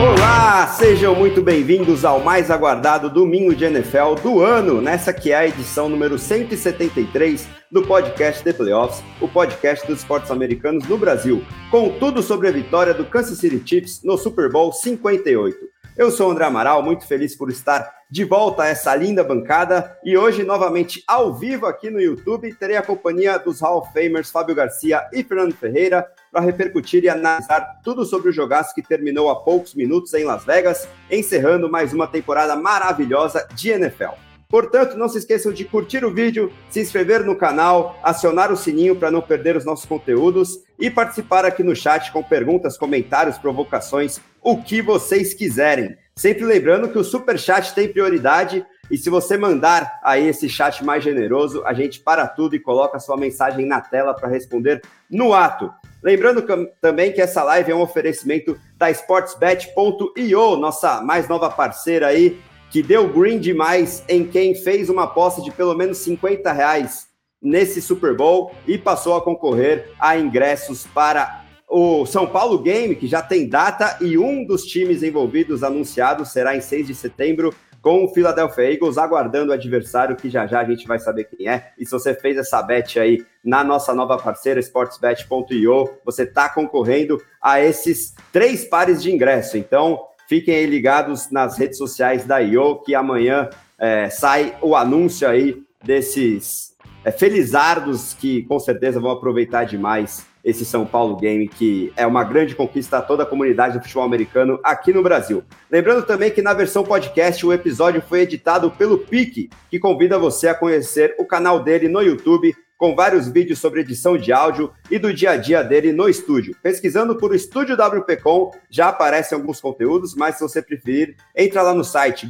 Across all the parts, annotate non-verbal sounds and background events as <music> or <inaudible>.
Olá, sejam muito bem-vindos ao mais aguardado domingo de NFL do ano, nessa que é a edição número 173 do podcast The Playoffs, o podcast dos esportes americanos no Brasil, com tudo sobre a vitória do Kansas City Chiefs no Super Bowl 58. Eu sou o André Amaral, muito feliz por estar de volta a essa linda bancada e hoje, novamente ao vivo aqui no YouTube, terei a companhia dos Hall of Famers Fábio Garcia e Fernando Ferreira para repercutir e analisar tudo sobre o jogaço que terminou há poucos minutos em Las Vegas, encerrando mais uma temporada maravilhosa de NFL. Portanto, não se esqueçam de curtir o vídeo, se inscrever no canal, acionar o sininho para não perder os nossos conteúdos e participar aqui no chat com perguntas, comentários, provocações, o que vocês quiserem. Sempre lembrando que o super chat tem prioridade e se você mandar aí esse chat mais generoso, a gente para tudo e coloca sua mensagem na tela para responder no ato. Lembrando também que essa live é um oferecimento da sportsbet.io, nossa mais nova parceira aí, que deu green demais em quem fez uma aposta de pelo menos 50 reais nesse Super Bowl e passou a concorrer a ingressos para o São Paulo Game, que já tem data, e um dos times envolvidos anunciados será em 6 de setembro, com o Philadelphia Eagles, aguardando o adversário, que já já a gente vai saber quem é. E se você fez essa bet aí na nossa nova parceira, sportsbet.io, você está concorrendo a esses três pares de ingresso. Então, Fiquem aí ligados nas redes sociais da IO, que amanhã é, sai o anúncio aí desses é, felizardos que com certeza vão aproveitar demais esse São Paulo Game, que é uma grande conquista a toda a comunidade do futebol americano aqui no Brasil. Lembrando também que na versão podcast o episódio foi editado pelo Pique, que convida você a conhecer o canal dele no YouTube com vários vídeos sobre edição de áudio e do dia a dia dele no estúdio. Pesquisando por Estúdio WPcom, já aparecem alguns conteúdos, mas se você preferir, entra lá no site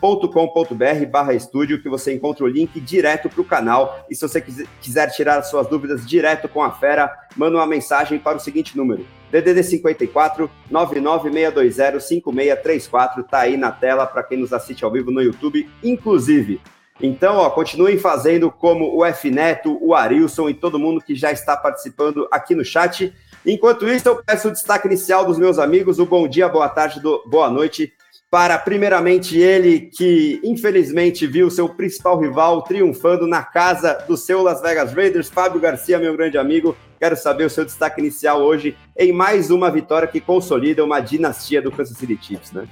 grupowpcom.com.br barra estúdio que você encontra o link direto para o canal. E se você quiser tirar suas dúvidas direto com a fera, manda uma mensagem para o seguinte número. DDD 54 99620 5634 tá aí na tela para quem nos assiste ao vivo no YouTube, inclusive. Então, ó, continuem fazendo como o F Neto, o Arilson e todo mundo que já está participando aqui no chat. Enquanto isso, eu peço o destaque inicial dos meus amigos, o bom dia, boa tarde, do, boa noite, para primeiramente ele que infelizmente viu seu principal rival triunfando na casa do seu Las Vegas Raiders, Fábio Garcia, meu grande amigo. Quero saber o seu destaque inicial hoje em mais uma vitória que consolida uma dinastia do Kansas City Chiefs, né?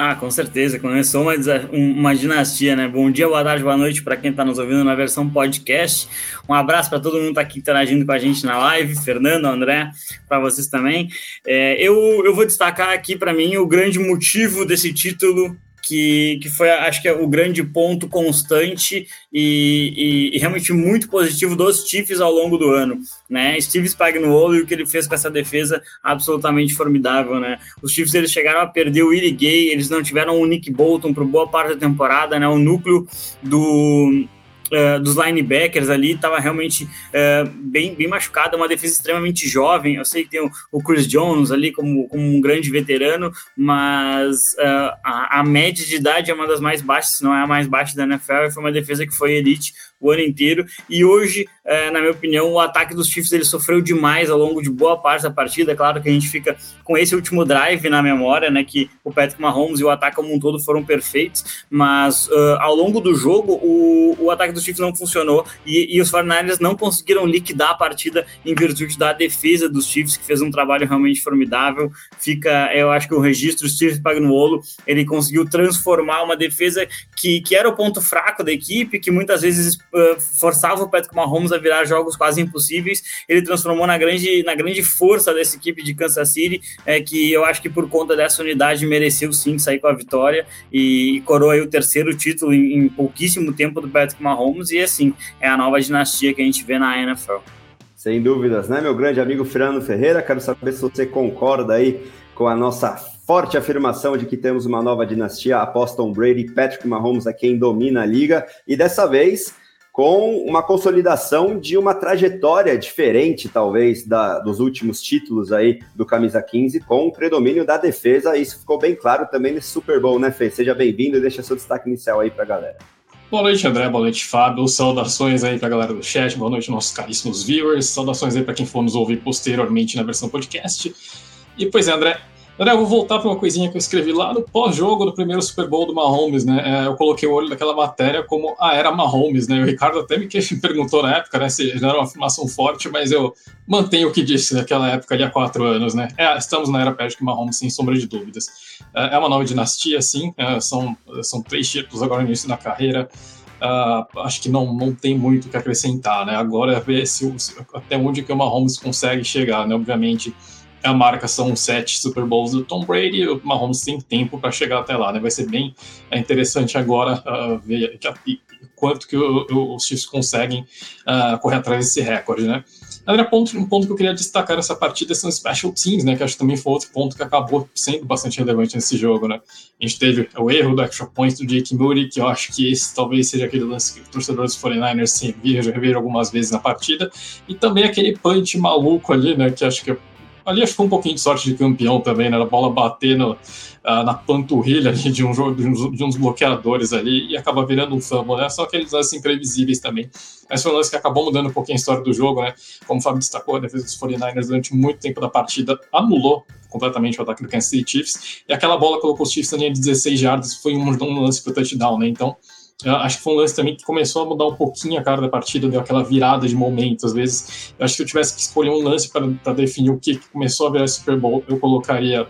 Ah, com certeza. Começou uma, uma dinastia, né? Bom dia, boa tarde, boa noite para quem está nos ouvindo na versão podcast. Um abraço para todo mundo que está aqui interagindo com a gente na live. Fernando, André, para vocês também. É, eu, eu vou destacar aqui para mim o grande motivo desse título que, que foi, acho que é o grande ponto constante e, e, e, realmente muito positivo dos Chiefs ao longo do ano, né? Steve Spagnuolo e o que ele fez com essa defesa absolutamente formidável, né? Os Chiefs eles chegaram a perder o Willie Gay, eles não tiveram o Nick Bolton por boa parte da temporada, né? O núcleo do Uh, dos linebackers ali estava realmente uh, bem, bem machucada, uma defesa extremamente jovem. Eu sei que tem o, o Chris Jones ali como, como, um grande veterano, mas uh, a, a, média de idade é uma das mais baixas, se não é a mais baixa da NFL, e foi uma defesa que foi elite o ano inteiro. E hoje, é, na minha opinião, o ataque dos Chiefs ele sofreu demais ao longo de boa parte da partida. Claro que a gente fica com esse último drive na memória, né? Que o Patrick Mahomes e o ataque como um todo foram perfeitos, mas uh, ao longo do jogo o, o ataque dos Chiefs não funcionou e, e os 49 não conseguiram liquidar a partida em virtude da defesa dos Chiefs, que fez um trabalho realmente formidável. Fica, eu acho que o registro Steve Pagnuolo ele conseguiu transformar uma defesa que, que era o ponto fraco da equipe, que muitas vezes uh, forçava o Patrick Mahomes a virar jogos quase impossíveis, ele transformou na grande, na grande força dessa equipe de Kansas City, é, que eu acho que por conta dessa unidade mereceu sim sair com a vitória e, e coroa o terceiro título em, em pouquíssimo tempo do Patrick Mahomes, e assim, é a nova dinastia que a gente vê na NFL. Sem dúvidas, né, meu grande amigo Fernando Ferreira? Quero saber se você concorda aí com a nossa forte afirmação de que temos uma nova dinastia após Tom Brady, Patrick Mahomes é quem domina a liga, e dessa vez com uma consolidação de uma trajetória diferente, talvez, da, dos últimos títulos aí do Camisa 15, com o predomínio da defesa. Isso ficou bem claro também nesse Super Bowl, né, Fê? Seja bem-vindo e deixa seu destaque inicial aí para a galera. Boa noite, André. Boa noite, Fábio. Saudações aí para a galera do chat. Boa noite, nossos caríssimos viewers. Saudações aí para quem for nos ouvir posteriormente na versão podcast. E, pois é, André, André, eu vou voltar para uma coisinha que eu escrevi lá no pós-jogo do primeiro Super Bowl do Mahomes, né? É, eu coloquei o olho naquela matéria como a era Mahomes, né? O Ricardo até <laughs> me perguntou na época, né? Se não era uma afirmação forte, mas eu mantenho o que disse naquela época ali há quatro anos, né? É, estamos na era Patrick Mahomes, sem sombra de dúvidas. É, é uma nova dinastia, sim. É, são, são três títulos agora no início da carreira. Uh, acho que não, não tem muito o que acrescentar, né? Agora é ver se, até onde que o Mahomes consegue chegar, né? Obviamente a marca são sete Super Bowls do Tom Brady, o Mahomes tem tempo para chegar até lá, né? Vai ser bem é interessante agora uh, ver que, quanto que o, o, os Chiefs conseguem uh, correr atrás desse recorde, né? André, ponto, um ponto que eu queria destacar nessa partida são os special teams, né? Que acho que também foi outro ponto que acabou sendo bastante relevante nesse jogo, né? A gente teve o erro do extra point do Jake Moody, que eu acho que esse talvez seja aquele lance que os torcedores dos 49ers se reviram algumas vezes na partida, e também aquele punch maluco ali, né? Que acho que ali acho que um pouquinho de sorte de campeão também, né? A bola bater no, uh, na panturrilha ali de, um jogo, de, uns, de uns bloqueadores ali e acaba virando um fumble, né? Só aqueles lances imprevisíveis também. Mas foi um lance que acabou mudando um pouquinho a história do jogo, né? Como o Fábio destacou, a defesa dos 49ers durante muito tempo da partida anulou completamente o ataque do Kansas City Chiefs e aquela bola colocou os Chiefs na linha de 16 jardas, foi um, um lance para touchdown, né? Então acho que foi um lance também que começou a mudar um pouquinho a cara da partida, deu aquela virada de momento. Às vezes, acho que se eu tivesse que escolher um lance para definir o que, que começou a virar Super Bowl, eu colocaria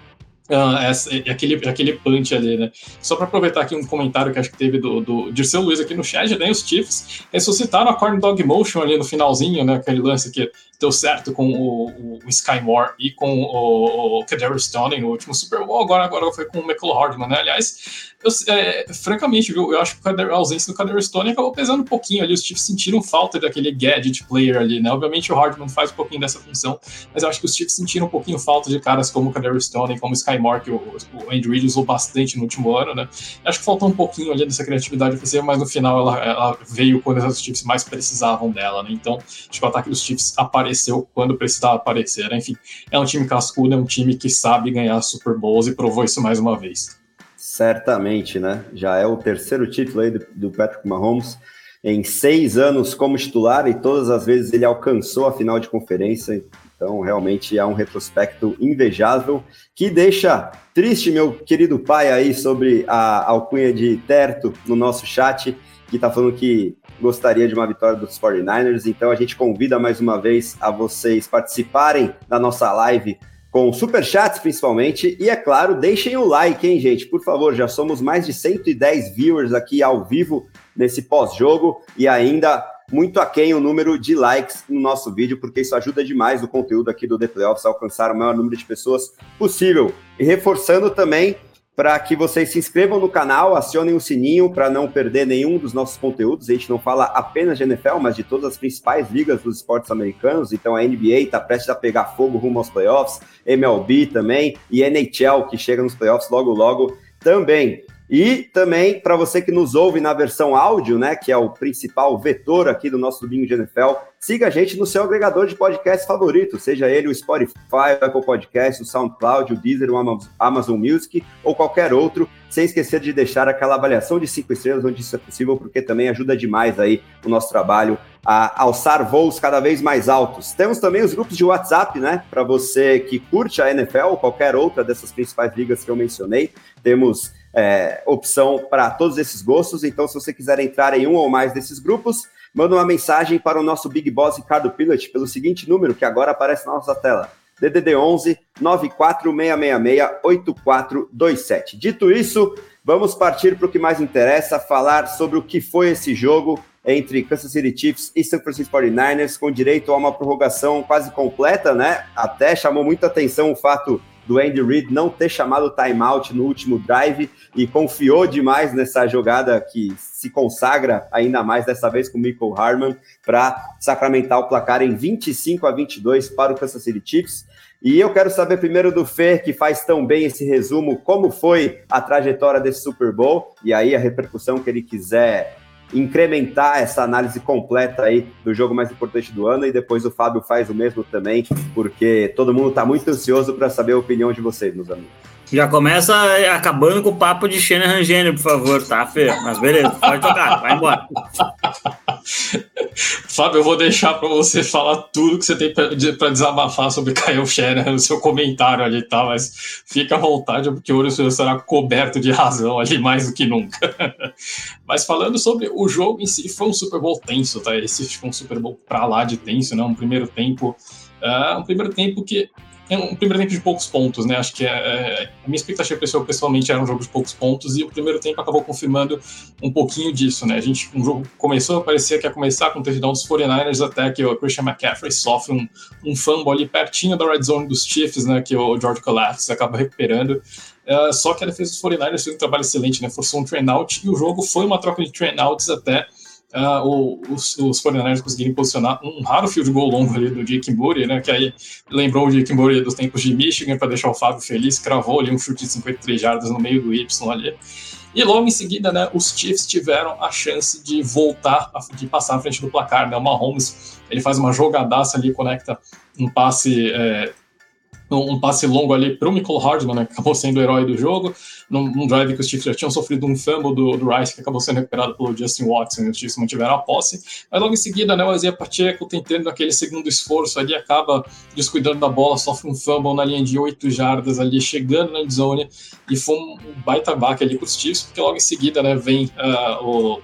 Uh, essa, aquele, aquele punch ali, né? Só para aproveitar aqui um comentário que acho que teve do, do Dirceu Luiz aqui no chat, né? Os Chiefs ressuscitaram a Corn Dog Motion ali no finalzinho, né? Aquele lance que deu certo com o, o Sky Moore e com o, o Stone no último Super Bowl, agora, agora foi com o Michael Hardman, né? Aliás, eu, é, francamente, viu, eu acho que a ausência do Kadarius Stone acabou pesando um pouquinho ali, os Chiefs sentiram falta daquele gadget player ali, né? Obviamente o Hardman faz um pouquinho dessa função, mas eu acho que os Chiefs sentiram um pouquinho falta de caras como o Kadarius Stone, como o Sky Moore, que o, o Andy Reid usou bastante no último ano, né? Acho que faltou um pouquinho ali dessa criatividade ofensiva, mas no final ela, ela veio quando os Chiefs mais precisavam dela, né? Então, acho que o ataque dos Chiefs apareceu quando precisava aparecer. Né? Enfim, é um time cascudo, é um time que sabe ganhar Super Bowls e provou isso mais uma vez. Certamente, né? Já é o terceiro título aí do, do Patrick Mahomes em seis anos como titular e todas as vezes ele alcançou a final de conferência. Então, realmente é um retrospecto invejável que deixa triste meu querido pai aí sobre a alcunha de Terto no nosso chat, que está falando que gostaria de uma vitória dos 49ers, então a gente convida mais uma vez a vocês participarem da nossa live com superchats principalmente, e é claro, deixem o like, hein, gente? Por favor, já somos mais de 110 viewers aqui ao vivo nesse pós-jogo e ainda muito aquém o número de likes no nosso vídeo, porque isso ajuda demais o conteúdo aqui do The Playoffs a alcançar o maior número de pessoas possível. E reforçando também para que vocês se inscrevam no canal, acionem o sininho para não perder nenhum dos nossos conteúdos. A gente não fala apenas de NFL, mas de todas as principais ligas dos esportes americanos. Então a NBA está prestes a pegar fogo rumo aos playoffs, MLB também e NHL que chega nos playoffs logo logo também. E também, para você que nos ouve na versão áudio, né, que é o principal vetor aqui do nosso domingo de NFL, siga a gente no seu agregador de podcast favorito, seja ele o Spotify, o Apple Podcast, o SoundCloud, o Deezer, o Amazon Music ou qualquer outro, sem esquecer de deixar aquela avaliação de cinco estrelas onde isso é possível, porque também ajuda demais aí o nosso trabalho a alçar voos cada vez mais altos. Temos também os grupos de WhatsApp, né, para você que curte a NFL ou qualquer outra dessas principais ligas que eu mencionei. Temos é, opção para todos esses gostos. Então, se você quiser entrar em um ou mais desses grupos, manda uma mensagem para o nosso Big Boss Ricardo Pilot pelo seguinte número que agora aparece na nossa tela. DDD 11 94666 8427. Dito isso, vamos partir para o que mais interessa, falar sobre o que foi esse jogo entre Kansas City Chiefs e San Francisco 49ers, com direito a uma prorrogação quase completa, né? Até chamou muita atenção o fato do Andy Reid não ter chamado timeout no último drive e confiou demais nessa jogada que se consagra ainda mais dessa vez com o Michael Harman para sacramentar o placar em 25 a 22 para o Kansas City Chiefs. E eu quero saber primeiro do Fer, que faz tão bem esse resumo, como foi a trajetória desse Super Bowl e aí a repercussão que ele quiser incrementar essa análise completa aí do jogo mais importante do ano e depois o Fábio faz o mesmo também, porque todo mundo está muito ansioso para saber a opinião de vocês, meus amigos. Já começa acabando com o papo de Shanahan Gênio, por favor, tá, Fê? Mas beleza, pode tocar, vai embora. <laughs> Fábio, eu vou deixar para você falar tudo que você tem para desabafar sobre Kyle Shanahan no seu comentário ali, tá? Mas fica à vontade, porque hoje o senhor será coberto de razão ali mais do que nunca. <laughs> Mas falando sobre o jogo em si, foi um Super Bowl tenso, tá? Esse foi um Super Bowl para lá de tenso, né? Um primeiro tempo. Uh, um primeiro tempo que é um primeiro tempo de poucos pontos, né? Acho que é, é, a minha expectativa pessoal, pessoalmente era um jogo de poucos pontos e o primeiro tempo acabou confirmando um pouquinho disso, né? A gente, um jogo começou, parecia que ia começar com o touchdown dos 49ers até que o Christian McCaffrey sofre um, um fumble ali pertinho da red zone dos Chiefs, né? Que o George Collapse acaba recuperando. Uh, só que a defesa dos 49ers fez um trabalho excelente, né? Forçou um train out e o jogo foi uma troca de train outs até uh, os, os 49ers conseguirem posicionar um raro field goal longo ali do Jake Murray, né, que aí lembrou o Jake Murray dos tempos de Michigan para deixar o Fábio feliz, cravou ali um chute de 53 jardas no meio do Y ali. E logo em seguida, né, os Chiefs tiveram a chance de voltar, de passar à frente do placar, né, o Mahomes, ele faz uma jogadaça ali, conecta um passe é, um passe longo ali para o Michael Hardman, né, que acabou sendo o herói do jogo, num, num, drive que os Chiefs já tinham sofrido um fumble do, do Rice, que acabou sendo recuperado pelo Justin Watson, e os Chiefs mantiveram a posse. Mas logo em seguida, né, o Isaiah Pacheco, tentando aquele segundo esforço ali, acaba descuidando da bola, sofre um fumble na linha de 8 jardas ali, chegando na zone, e foi um baita baque ali para os Chiefs, porque logo em seguida, né, vem uh, o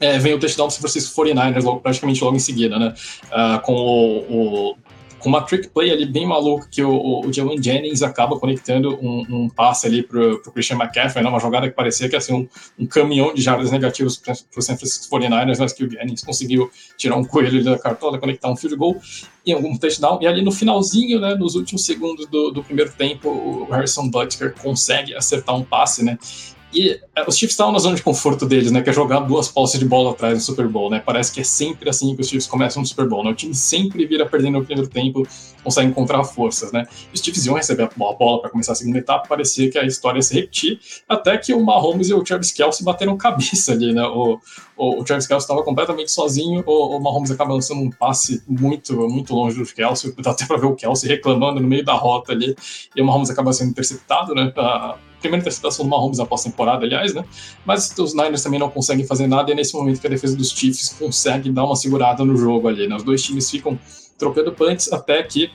é, vem o touchdown do San Francisco 49ers logo, praticamente logo em seguida, né? Uh, com o, o com uma trick play ali bem maluca que o, o Jalen Jennings acaba conectando um, um passe ali pro, pro Christian McCaffrey, né, uma jogada que parecia que ser um, um caminhão de jardas negativos para o San Francisco 49ers, mas que o Jennings conseguiu tirar um coelho da cartola, conectar um field goal e um touchdown. E ali no finalzinho, né, nos últimos segundos do, do primeiro tempo, o Harrison Butker consegue acertar um passe, né? E é, os Chiefs estavam na zona de conforto deles, né? Que é jogar duas posses de bola atrás no Super Bowl, né? Parece que é sempre assim que os Chiefs começam no Super Bowl, né? O time sempre vira perdendo no primeiro tempo, consegue encontrar forças, né? Os Chiefs iam receber a bola para começar a segunda etapa, parecia que a história ia se repetir, até que o Mahomes e o Travis Kelce bateram cabeça ali, né? O, o, o Travis Kelce estava completamente sozinho, o, o Mahomes acaba lançando um passe muito, muito longe do Kelce, dá até para ver o Kelce reclamando no meio da rota ali, e o Mahomes acaba sendo interceptado, né? Pra, primeira interceptação do Mahomes na pós-temporada, aliás, né? Mas os Niners também não conseguem fazer nada e é nesse momento que a defesa dos Chiefs consegue dar uma segurada no jogo ali, né? Os dois times ficam trocando punts até que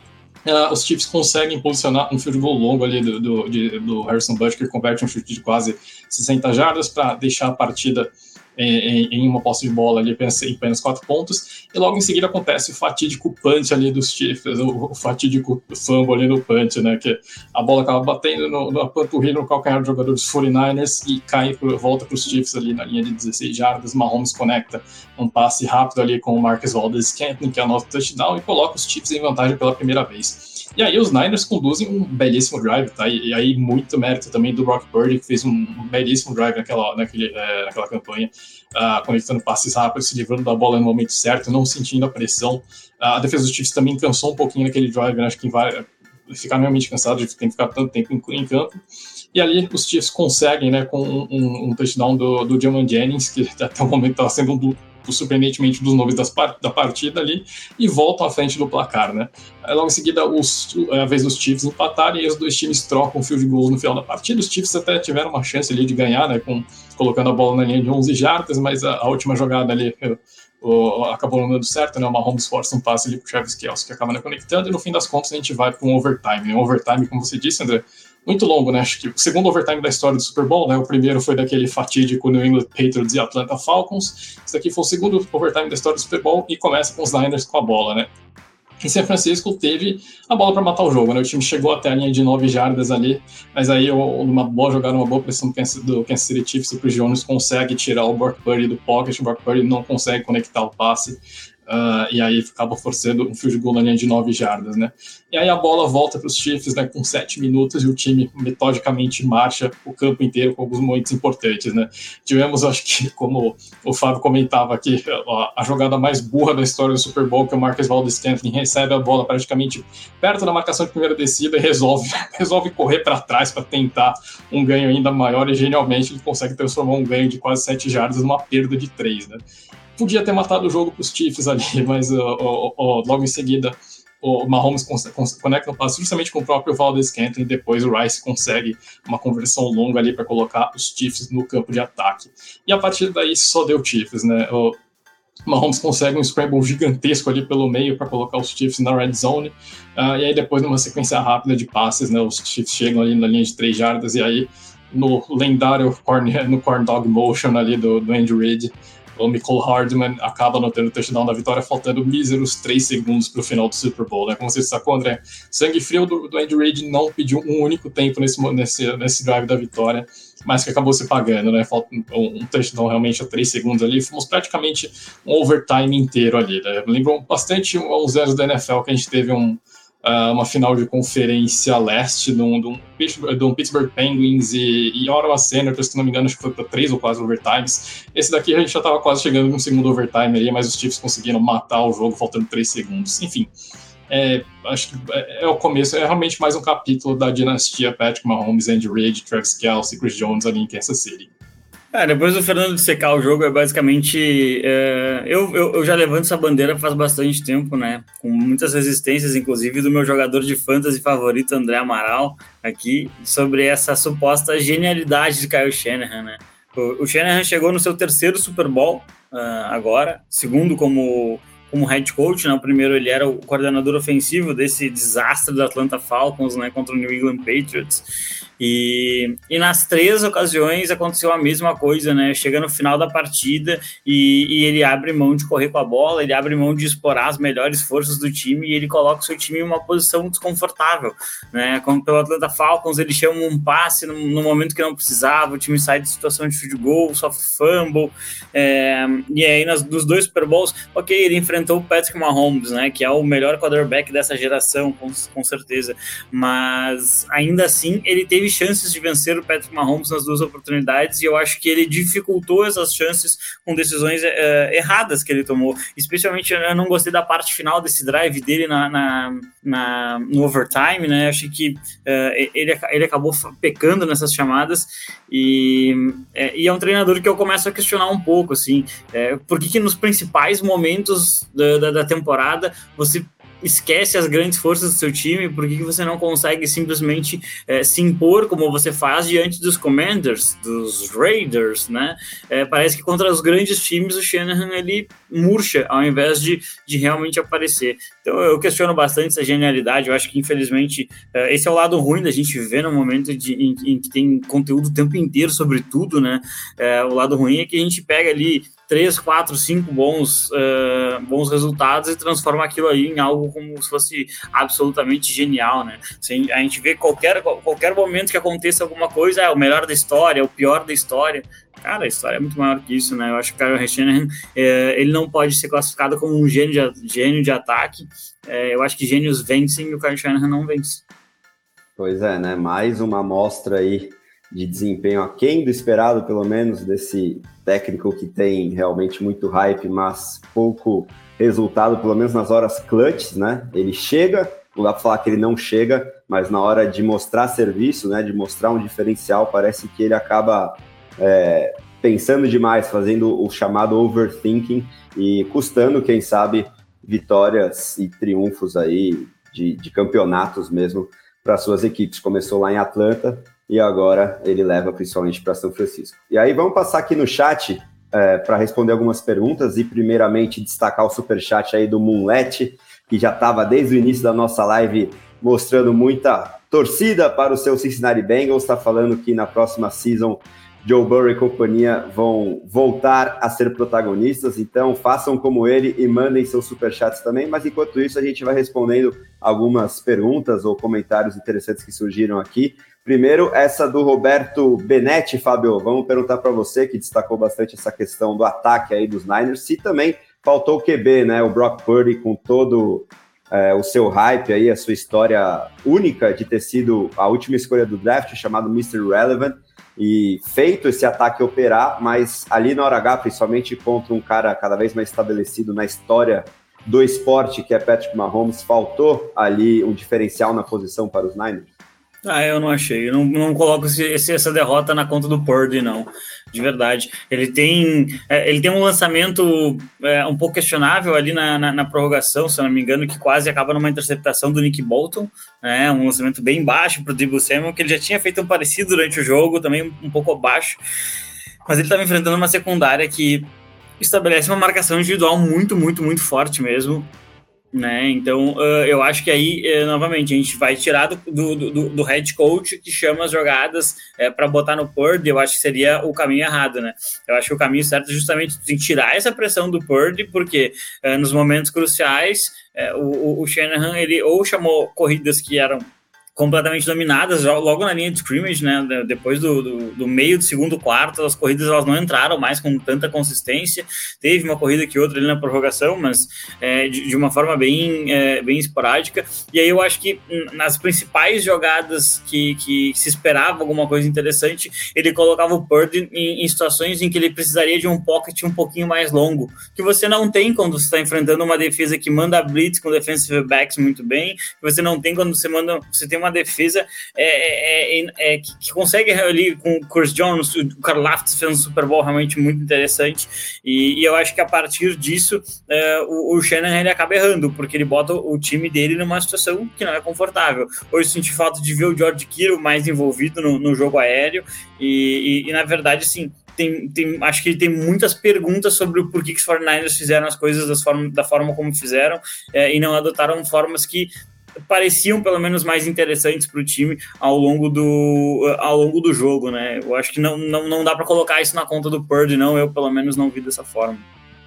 Uh, os Chiefs conseguem posicionar um field goal longo ali do, do, de, do Harrison Butker, que converte um chute de quase 60 jardas para deixar a partida em, em, uma posse de bola ali em apenas quatro pontos, e logo em seguida acontece o fatídico punch ali dos Chiefs, o, o fatídico fumble ali no punch, né, que a bola acaba batendo no, no panturrilha no calcanhar do jogador dos 49ers e cai, volta para os Chiefs ali na linha de 16 jardas, Mahomes conecta um passe rápido ali com o Marcus Valdez-Scantling, que é o touchdown, e coloca os Chiefs em vantagem pela primeira vez. E aí os Niners conduzem um belíssimo drive, tá? E, e aí muito mérito também do Brock Purdy, que fez um, belíssimo drive naquela, naquele, é, naquela campanha, uh, conectando passes rápidos, se livrando da bola no momento certo, não sentindo a pressão. Uh, a defesa dos Chiefs também cansou um pouquinho naquele drive, né? acho que vai ficar realmente cansado de ter que ficar tanto tempo em, em campo. E ali os Chiefs conseguem, né, com um, um, um touchdown do, do Jennings, que <laughs> até o momento estava sendo um surpreendentemente dos nomes das, da partida ali, e voltam à frente do placar, né? Aí, logo em seguida, os, a vez dos Chiefs empatarem e os dois times trocam o field goals no final da partida. Os Chiefs até tiveram uma chance ali de ganhar, né, com, colocando a bola na linha de 11 jardas, mas a, a última jogada ali o, acabou não dando certo, né? O Mahomes força um passe ali pro Travis Kelce, que acaba não conectando, e no fim das contas a gente vai para um overtime. Né? Um overtime, como você disse, André, muito longo, né? Acho que o segundo overtime da história do Super Bowl, né? O primeiro foi daquele fatídico New England Patriots e Atlanta Falcons. Esse aqui foi o segundo overtime da história do Super Bowl e começa com os Niners com a bola, né? Em San Francisco teve a bola para matar o jogo, né? O time chegou até a linha de 9 jardas ali, mas aí uma boa jogada, uma boa pressão do Kansas, City Chiefs, o Jones consegue tirar o Brock Purdy do pocket, o Brock Purdy não consegue conectar o passe, Uh, e aí acaba forçando um field goal na linha de 9 jardas, né? E aí a bola volta para os Chiefs, né, com 7 minutos e o time metodicamente marcha o campo inteiro com alguns momentos importantes, né? Tivemos, acho que, como o Fábio comentava aqui, a, jogada mais burra da história do Super Bowl, que o Marcus Valdez Scantling recebe a bola praticamente perto da marcação de primeira descida e resolve, <laughs> resolve correr para trás para tentar um ganho ainda maior e genialmente ele consegue transformar um ganho de quase 7 jardas numa perda de 3, né? Podia ter matado o jogo para os Chiefs ali, <laughs> mas logo em seguida o Mahomes conecta o passe justamente com o próprio Valdez Scantling e depois o Rice consegue uma conversão longa ali para colocar os Chiefs no campo de ataque. E a partir daí só deu Chiefs, né? O Mahomes consegue um scramble gigantesco ali pelo meio para colocar os Chiefs na red zone. Uh, e aí depois numa sequência rápida de passes, né, os Chiefs chegam ali na linha de três jardas e aí no lendário corn, no corn dog motion ali do, do Andy Reid, o Michael Hardman acaba anotando o touchdown da vitória, faltando míseros 3 segundos para o final do Super Bowl. Né? Como você sacou, André, sangue frio do, do Andy Reid não pediu um único tempo nesse, nesse, nesse drive da vitória, mas que acabou se pagando. Né? Falta um, um touchdown realmente a 3 segundos ali. Fomos praticamente um overtime inteiro ali. Né? Lembrou bastante uns anos da NFL que a gente teve um uh, uma final de conferência leste de um, de um, de um Pittsburgh Penguins e, e Ottawa Senators, se não me engano, acho que foi para três ou quatro overtimes. Esse daqui a gente já estava quase chegando no segundo overtime ali, mas os Chiefs conseguiram matar o jogo faltando três segundos. Enfim, é, acho que é, é, o começo, é realmente mais um capítulo da dinastia Patrick Mahomes, Andy Reid, Travis Kelce, Chris Jones ali em Kansas City. É, depois do Fernando secar o jogo, é basicamente. É, eu, eu, eu, já levanto essa bandeira faz bastante tempo, né? Com muitas resistências, inclusive do meu jogador de fantasy favorito, André Amaral, aqui, sobre essa suposta genialidade de Kyle Shanahan, né? O, o Shanahan chegou no seu terceiro Super Bowl uh, agora, segundo como como head coach, né? O primeiro ele era o coordenador ofensivo desse desastre do Atlanta Falcons, né, contra o New England Patriots. E, e nas três ocasiões aconteceu a mesma coisa, né? Chega no final da partida e, e, ele abre mão de correr com a bola, ele abre mão de explorar as melhores forças do time e ele coloca o seu time em uma posição desconfortável, né? Como pelo Atlanta Falcons, ele chama um passe no, no momento que não precisava, o time sai de situação de field goal, sofre fumble, é, e aí nas, nos dois Super Bowls, ok, ele enfrentou o Patrick Mahomes, né? Que é o melhor quarterback dessa geração, com, com certeza, mas ainda assim ele teve chances de vencer o Patrick Mahomes nas duas oportunidades e eu acho que ele dificultou essas chances com decisões é, erradas que ele tomou. Especialmente eu não gostei da parte final desse drive dele na, na, na no overtime, né? Eu achei que é, ele, ele acabou pecando nessas chamadas e é, e é um treinador que eu começo a questionar um pouco, assim, por que, que nos principais momentos da, da, da temporada você esquece as grandes forças do seu time, por que você não consegue simplesmente é, se impor como você faz diante dos Commanders, dos Raiders, né? É, parece que contra os grandes times o Shanahan ele murcha ao invés de, de realmente aparecer. Então eu questiono bastante essa genialidade, eu acho que infelizmente é, esse é o lado ruim da gente viver no momento de, em, em, que tem conteúdo o tempo inteiro sobre tudo, né? O lado ruim é que a gente pega ali três, quatro, cinco bons, uh, bons resultados e transforma aquilo aí em algo como se fosse absolutamente genial, né? Se a gente vê qualquer, qualquer momento que aconteça alguma coisa, é o melhor da história, é o pior da história. Cara, a história é muito maior que isso, né? Eu acho que o Kyle é, ele não pode ser classificado como um gênio de, gênio de ataque. É, eu acho que gênios vencem e o Kyle Shanahan não vence. Pois é, né? Mais uma amostra aí de desempenho aquém do esperado, pelo menos, desse técnico que tem realmente muito hype, mas pouco resultado, pelo menos nas horas clutches, né? Ele chega, não dá para falar que ele não chega, mas na hora de mostrar serviço, né, de mostrar um diferencial, parece que ele acaba é, pensando demais, fazendo o chamado overthinking e custando, quem sabe, vitórias e triunfos aí de, de campeonatos mesmo para suas equipes. Começou lá em Atlanta, e agora ele leva principalmente para São Francisco. E aí vamos passar aqui no chat é, para responder algumas perguntas e primeiramente destacar o super chat aí do Moonlet, que já estava desde o início da nossa live mostrando muita torcida para o seu Cincinnati Bengals, está falando que na próxima season Joe Burrow e companhia vão voltar a ser protagonistas, então façam como ele e mandem seus superchats também, mas enquanto isso a gente vai respondendo algumas perguntas ou comentários interessantes que surgiram aqui. Primeiro, essa do Roberto Benetti, Fábio, vamos perguntar para você, que destacou bastante essa questão do ataque aí dos Niners, se também faltou o QB, né? O Brock Purdy com todo é, o seu hype aí, a sua história única de ter sido a última escolha do draft, chamado Mr. Relevant, e feito esse ataque operar, mas ali na hora H, principalmente contra um cara cada vez mais estabelecido na história do esporte, que é Patrick Mahomes, faltou ali um diferencial na posição para os Niners? Ah, eu não achei. Eu não, não coloco esse, essa derrota na conta do Purdy, não. De verdade. Ele tem, é, ele tem um lançamento é, um pouco questionável ali na, na, na, prorrogação, se eu não me engano, que quase acaba numa interceptação do Nick Bolton. Né, um lançamento bem baixo para o Debo Samuel, que ele já tinha feito um parecido durante o jogo, também um pouco abaixo. Mas ele estava enfrentando uma secundária que estabelece uma marcação individual muito, muito, muito forte mesmo né? Então, uh, eu acho que aí, uh, novamente, a gente vai tirar do, do, do, do head coach que chama as jogadas uh, eh, para botar no Purdy, eu acho que seria o caminho errado, né? Eu acho que o caminho certo é justamente tirar essa pressão do Purdy, porque eh, nos momentos cruciais, o, o Shanahan, ele ou chamou corridas que eram completamente dominadas logo na linha de scrimmage, né? Depois do, do, do, meio do segundo quarto, as corridas elas não entraram mais com tanta consistência. Teve uma corrida que outra ali na prorrogação, mas é, de, de, uma forma bem, é, bem esporádica. E aí eu acho que nas principais jogadas que, que se esperava alguma coisa interessante, ele colocava o Purdy em, em situações em que ele precisaria de um pocket um pouquinho mais longo, que você não tem quando você está enfrentando uma defesa que manda blitz com defensive backs muito bem, que você não tem quando você manda, você tem uma defesa é, é, é, é, que, que, consegue ali com o Chris Jones, o Carl Laftis fez um Super Bowl realmente muito interessante, e, e eu acho que a partir disso é, o, o Shannon ele acaba errando, porque ele bota o time dele numa situação que não é confortável. Hoje senti falta de ver o George Kittle mais envolvido no, no jogo aéreo, e, e, e na verdade, sim, tem, tem, acho que tem muitas perguntas sobre o porquê que os 49ers fizeram as coisas forma, da forma como fizeram é, e não adotaram formas que pareciam pelo menos mais interessantes para o time ao longo do ao longo do jogo, né? Eu acho que não, não, não dá para colocar isso na conta do Purdy, não. Eu pelo menos não vi dessa forma.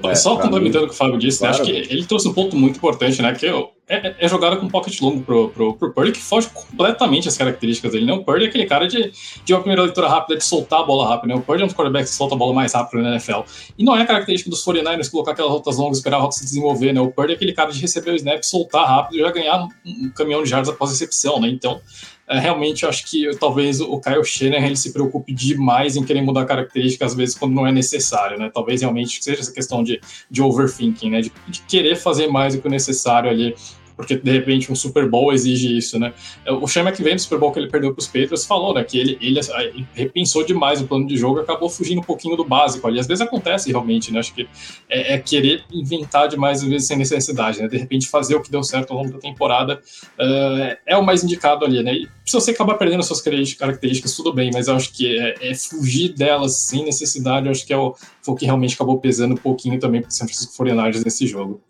É, só complementando o que o Fábio disse, claro. né, acho que ele trouxe um ponto muito importante, né? Que é, é, é jogada com pocket longo pro, pro, pro Purdy, que foge completamente as características dele, né? O Purdy é aquele cara de, de uma primeira leitura rápida, de soltar a bola rápida, né? O Purdy é um quarterback que solta a bola mais rápido na NFL. E não é característica dos 49ers colocar aquelas rotas longas esperar a rota se desenvolver, né? O Purdy é aquele cara de receber o snap, soltar rápido e já ganhar um, um caminhão de jardas após recepção, né? Então, é, realmente eu acho que talvez o Kyle Shanahan ele se preocupe demais em querer mudar características às vezes quando não é necessário, né? Talvez realmente seja essa questão de, de overthinking, né? De, de querer fazer mais do que o necessário ali porque de repente um Super Bowl exige isso, né? O Sean McVay no Super Bowl que ele perdeu para os Patriots falou, né, que ele, ele, ele, repensou demais o plano de jogo e acabou fugindo um pouquinho do básico ali. Às vezes acontece realmente, né? Acho que é, é querer inventar demais às vezes sem necessidade, né? De repente fazer o que deu certo ao longo da temporada uh, é o mais indicado ali, né? E se você acabar perdendo suas características, tudo bem, mas eu acho que é, é fugir delas sem necessidade, eu acho que é o, foi o que realmente acabou pesando um pouquinho também para o San Francisco 49ers nesse jogo.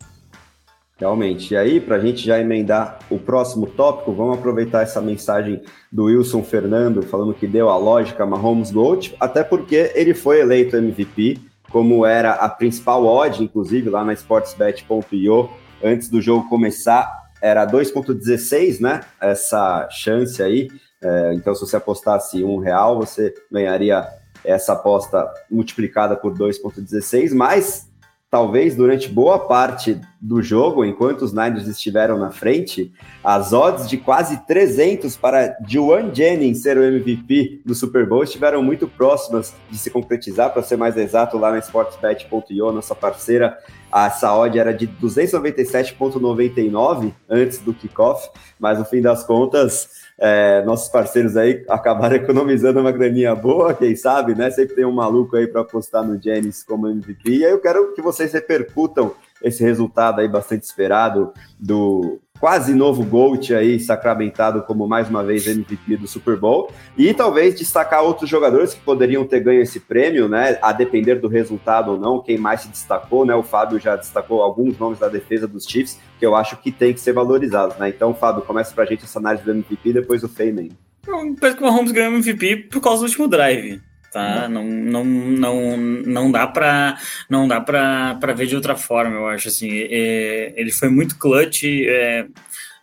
Realmente. E aí, para a gente já emendar o próximo tópico, vamos aproveitar essa mensagem do Wilson Fernando, falando que deu a lógica Mahomes Gold, até porque ele foi eleito MVP, como era a principal odd, inclusive, lá na sportsbet.io, antes do jogo começar, era 2,16, né? Essa chance aí. É, então, se você apostasse um real, você ganharia essa aposta multiplicada por 2,16, mas talvez durante boa parte do jogo, enquanto os Niners estiveram na frente, as odds de quase 300 para Juwan Jennings ser o MVP do Super Bowl estiveram muito próximas de se concretizar, para ser mais exato, lá na sportsbet.io, nossa parceira, essa odd era de 297,99 antes do kickoff, mas no fim das contas é, nossos parceiros aí acabaram <laughs> economizando uma graninha boa, quem sabe, né? Sempre tem um maluco aí para apostar no Jennings como MVP. E aí eu quero que vocês repercutam esse resultado aí bastante esperado do quase novo Gold aí sacramentado como mais uma vez MVP do Super Bowl e talvez destacar outros jogadores que poderiam ter ganho esse prêmio, né? A depender do resultado ou não, quem mais se destacou, né? O Fábio já destacou alguns nomes da defesa dos Chiefs que eu acho que tem que ser valorizados, né? Então, Fábio, começa pra gente essa análise do MVP depois do Feynman. Eu penso que o Mahomes ganhou MVP por causa do último drive tá? Não, não, não, não dá para não dá para ver de outra forma, eu acho assim. É, ele foi muito clutch. É,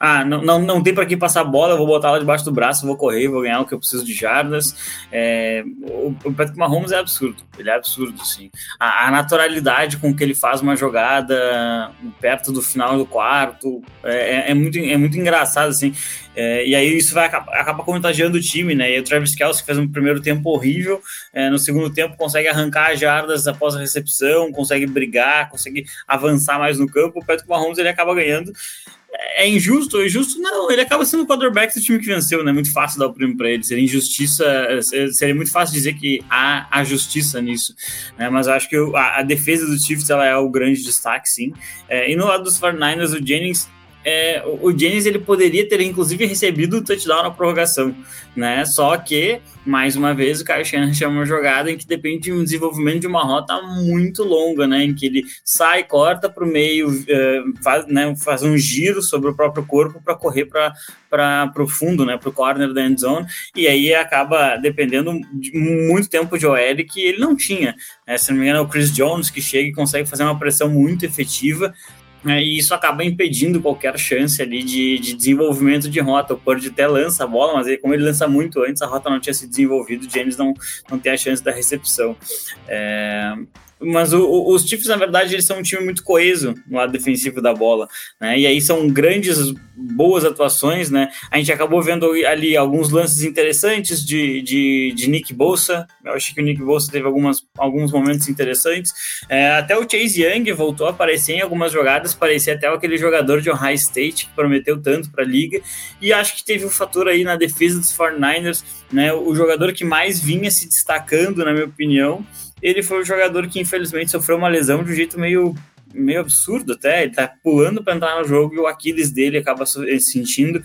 ah, não, não, não tem para que passar a bola, vou botar ela debaixo do braço, vou correr, vou ganhar o que eu preciso de jardas. É, o, o Patrick Mahomes é absurdo, ele é absurdo, sim. A, a, naturalidade com que ele faz uma jogada perto do final do quarto é, é, é muito, é muito engraçado, assim. É, e aí isso vai acaba contagiando o time, né? E o Travis Kelsey fez um primeiro tempo horrível, é, no segundo tempo consegue arrancar jardas após a recepção, consegue brigar, consegue avançar mais no campo. O Patrick Mahomes ele acaba ganhando é injusto ou injusto? Não, ele acaba sendo o quarterback do time que venceu, né? Muito fácil dar o prêmio para ele. Seria injustiça, seria muito fácil dizer que há a justiça nisso, né? Mas acho que a, a, defesa do Chiefs ela é o grande destaque, sim. É, e no lado dos 49ers, o Jennings é, o Jennings ele poderia ter inclusive recebido o touchdown na prorrogação, né? Só que, mais uma vez, o Kyle Shanahan chama uma jogada em que depende de um desenvolvimento de uma rota muito longa, né? Em que ele sai, corta para o meio, uh, faz, né, faz um giro sobre o próprio corpo para correr para o fundo, né? Para o corner da end zone, e aí acaba dependendo de muito tempo de OL que ele não tinha. Né? Se não me engano, é o Chris Jones que chega e consegue fazer uma pressão muito efetiva né, e isso acaba impedindo qualquer chance ali de, de, desenvolvimento de rota. O Purdy até lança a bola, mas ele, como ele lança muito antes, a rota não tinha se desenvolvido, James não, não tem a chance da recepção. É, mas o, o, os Chiefs, na verdade, eles são um time muito coeso no lado defensivo da bola, né? E aí são grandes, boas atuações, né? A gente acabou vendo ali alguns lances interessantes de, de, de Nick Bolsa. Eu acho que o Nick Bolsa teve algumas, alguns momentos interessantes. É, até o Chase Young voltou a aparecer em algumas jogadas, parecia até aquele jogador de Ohio State que prometeu tanto para a liga. E acho que teve um fator aí na defesa dos 49ers, né? O jogador que mais vinha se destacando, na minha opinião ele foi o jogador que infelizmente sofreu uma lesão de um jeito meio, meio absurdo até. Ele tá pulando para entrar no jogo e o Aquiles dele acaba sentindo.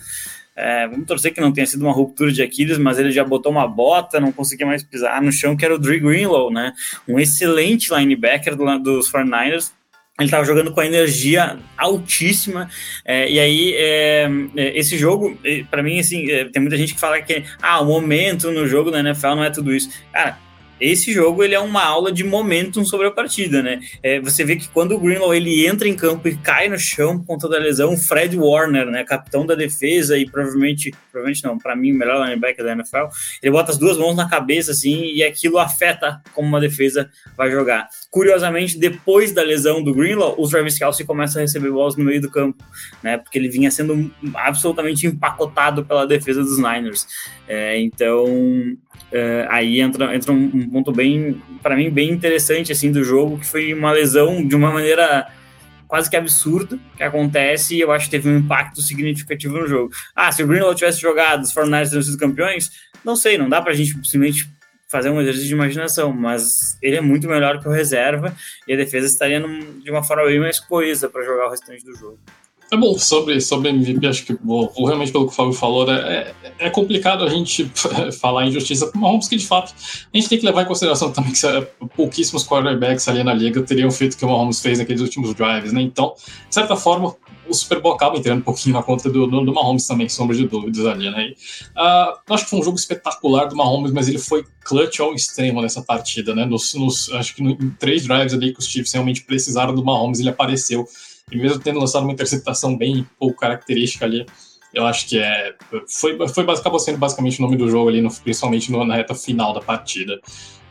É, vamos torcer que não tenha sido uma ruptura de Aquiles, mas ele já botou uma bota, não conseguia mais pisar no chão, que era o Dre Greenlow, né? Um excelente linebacker do, dos 49ers, ele estava jogando com a energia altíssima, é, e aí é, esse jogo, para mim, assim, tem muita gente que fala que ah, o momento no jogo da NFL não é tudo isso. Cara, esse jogo ele é uma aula de momentum sobre a partida, né? É, você vê que quando o Greenlaw ele entra em campo e cai no chão por conta da lesão, Fred Warner, né, capitão da defesa e provavelmente, provavelmente não, para mim o melhor linebacker da NFL, ele bota as duas mãos na cabeça assim e aquilo afeta como uma defesa vai jogar. Curiosamente, depois da lesão do Greenlaw, o Travis Kelsey começa a receber bolas no meio do campo, né? Porque ele vinha sendo absolutamente empacotado pela defesa dos Niners. É, então, é, aí entra, entra um, um ponto bem, para mim, bem interessante assim do jogo, que foi uma lesão de uma maneira quase que absurda que acontece e eu acho que teve um impacto significativo no jogo. Ah, se o Greenlaw tivesse jogado, os Fortnite teriam sido campeões, não sei, não dá pra gente simplesmente fazer um exercício de imaginação, mas ele é muito melhor que o reserva e a defesa estaria num, de uma forma bem mais coesa para jogar o restante do jogo. É bom, sobre, sobre MVP, acho que vou realmente pelo que o Fábio falou, né, é, é complicado a gente <laughs> falar em justiça com o Mahomes, que de fato a gente tem que levar em consideração também que é, pouquíssimos quarterbacks ali na liga teriam feito o que o Mahomes fez naqueles últimos drives, né? Então, de certa forma, o Super Bowl acaba entrando um pouquinho na conta do, do, do Mahomes também, sombra de dúvidas ali, né? Uh, acho que foi um jogo espetacular do Mahomes, mas ele foi clutch ao extremo nessa partida, né? Nos, nos acho que no, em três drives ali que os Chiefs realmente precisaram do Mahomes, ele apareceu e mesmo tendo lançado uma interceptação bem pouco característica ali, eu acho que é foi, foi acabou sendo basicamente o nome do jogo ali, no, principalmente no, na reta final da partida.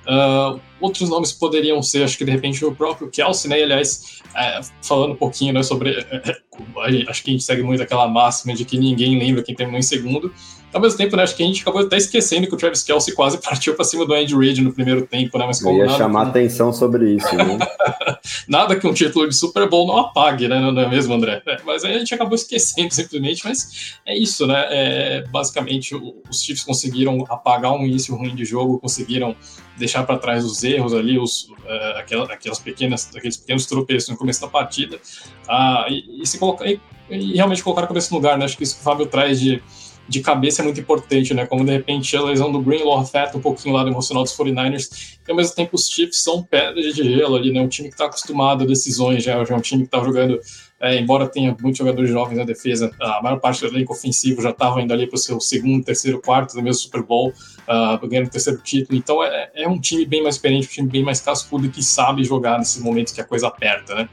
Uh, outros nomes poderiam ser, acho que de repente o próprio Kelsey, né? Aliás, é, falando um pouquinho né, sobre. <laughs> É, acho que a gente segue muito aquela máxima de que ninguém lembra quem terminou em segundo. Ao mesmo tempo, né, acho que a gente acabou até esquecendo que o Travis Kelsey quase <laughs> partiu para cima do Andy Reid no primeiro tempo, né? Mas como Eu ia chamar que... atenção sobre isso, né? <laughs> nada que um título de Super Bowl não apague, né? Não é mesmo, André? É, mas aí a gente acabou <laughs> esquecendo simplesmente, mas é isso, né? É, basicamente, os Chiefs conseguiram apagar um início ruim de jogo, conseguiram deixar para trás os erros ali, os, uh, aquelas, aquelas, pequenas, aqueles pequenos tropeços no começo da partida, uh, e, e, se colocar, e, e realmente colocar a cabeça no lugar, né? Acho que isso que o Fábio traz de de cabeça é muito importante, né? Como de repente a lesão do Greenlaw afeta um pouquinho o lado emocional dos 49ers, e ao mesmo tempo os Chiefs são pedra de gelo ali, né? Um time que está acostumado a decisões, já, já é um time que está jogando, é, embora tenha muitos jogadores jovens na defesa, a maior parte do elenco ofensivo já estava indo ali para o seu segundo, terceiro, quarto do mesmo Super Bowl, uh, ganhando o terceiro título. Então é, é um time bem mais experiente, um time bem mais cascudo que sabe jogar nesses momentos que a coisa aperta, né?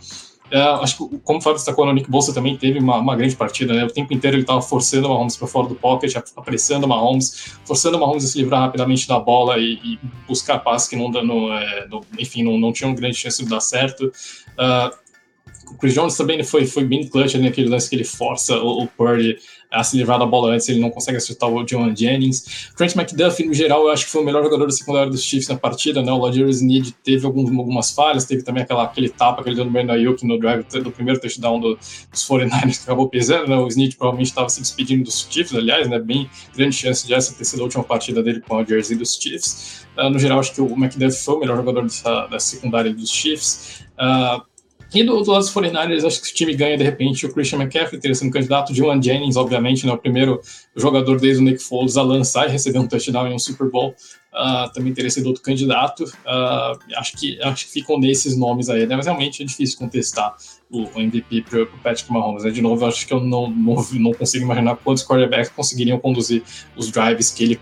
É, acho que, como o Fábio destacou, o Nick Bolsa também teve uma, uma grande partida, né? O tempo inteiro ele estava forçando o Mahomes para fora do pocket, apressando o Mahomes, forçando o Mahomes a se livrar rapidamente da bola e, e buscar passes que não, não, é, não enfim, não, não tinham grande chance de dar certo. Uh, o Chris Jones também foi, foi bem clutch naquele lance que ele força o, o Purdy a se livrar da bola antes, ele não consegue acertar o John Jennings. Trent McDuffie, no geral, eu acho que foi o melhor jogador da secundária dos Chiefs na partida, né? O Ladarius Need teve alguns, algumas falhas, teve também aquela, aquele tapa que ele deu no Brandon Ayuk no drive do primeiro touchdown do, dos 49ers que acabou pesando, né? O Snead provavelmente estava se despedindo dos Chiefs, aliás, né? Bem grande chance de essa ter sido a última partida dele com a jersey dos Chiefs. Uh, no geral, acho que o McDuffie foi o melhor jogador dessa, da secundária dos Chiefs. Uh, e do, do lado dos 49ers, acho que o time ganha de repente o Christian McCaffrey, teria sido um candidato, Dylan Jennings, obviamente, né, o primeiro jogador desde o Nick Foles a lançar e receber um touchdown em um Super Bowl, uh, também teria sido outro candidato. Uh, acho, que, acho que ficam nesses nomes aí, né, mas realmente é difícil contestar o, o MVP para o Patrick Mahomes. Né? De novo, acho que eu não, não, não consigo imaginar quantos quarterbacks conseguiriam conduzir os drives que ele,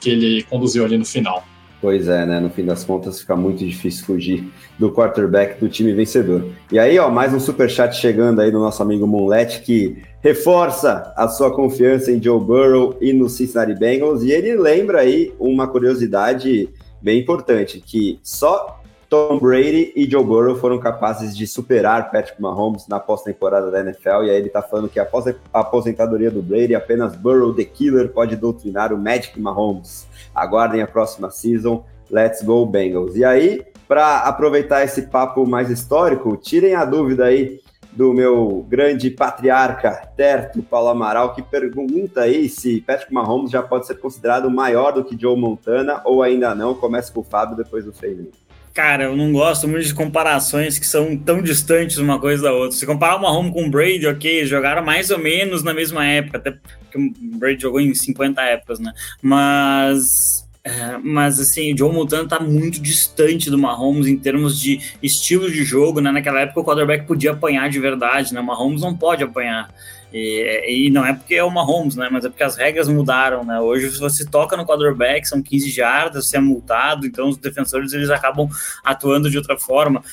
que ele conduziu ali no final. Pois é, né? No fim das contas fica muito difícil fugir do quarterback do time vencedor. E aí, ó, mais um super chat chegando aí do nosso amigo Moonlet que reforça a sua confiança em Joe Burrow e no Cincinnati Bengals e ele lembra aí uma curiosidade bem importante que só Tom Brady e Joe Burrow foram capazes de superar Patrick Mahomes na pós-temporada da NFL e aí ele tá falando que após a aposentadoria do Brady apenas Burrow the Killer pode doutrinar o Magic Mahomes. Aguardem a próxima season. Let's go Bengals. E aí, para aproveitar esse papo mais histórico, tirem a dúvida aí do meu grande patriarca Terto Paulo Amaral, que pergunta aí se Patrick Mahomes já pode ser considerado maior do que Joe Montana ou ainda não. Começa com o Fábio, depois o Feirinho. Cara, eu não gosto muito de comparações que são tão distantes uma coisa da outra. Se comparar o Mahomes com o Brady, ok, jogaram mais ou menos na mesma época, até porque o Brady jogou em 50 épocas, né? Mas é, mas assim, o Joe Montana tá muito distante do Mahomes em termos de estilo de jogo, né? Naquela época o quarterback podia apanhar de verdade, né? O Mahomes não pode apanhar. E, e, não é porque é o Mahomes, né? Mas é porque as regras mudaram, né? Hoje, se você toca no quarterback, são 15 jardas, você é multado, então os defensores eles acabam atuando de outra forma.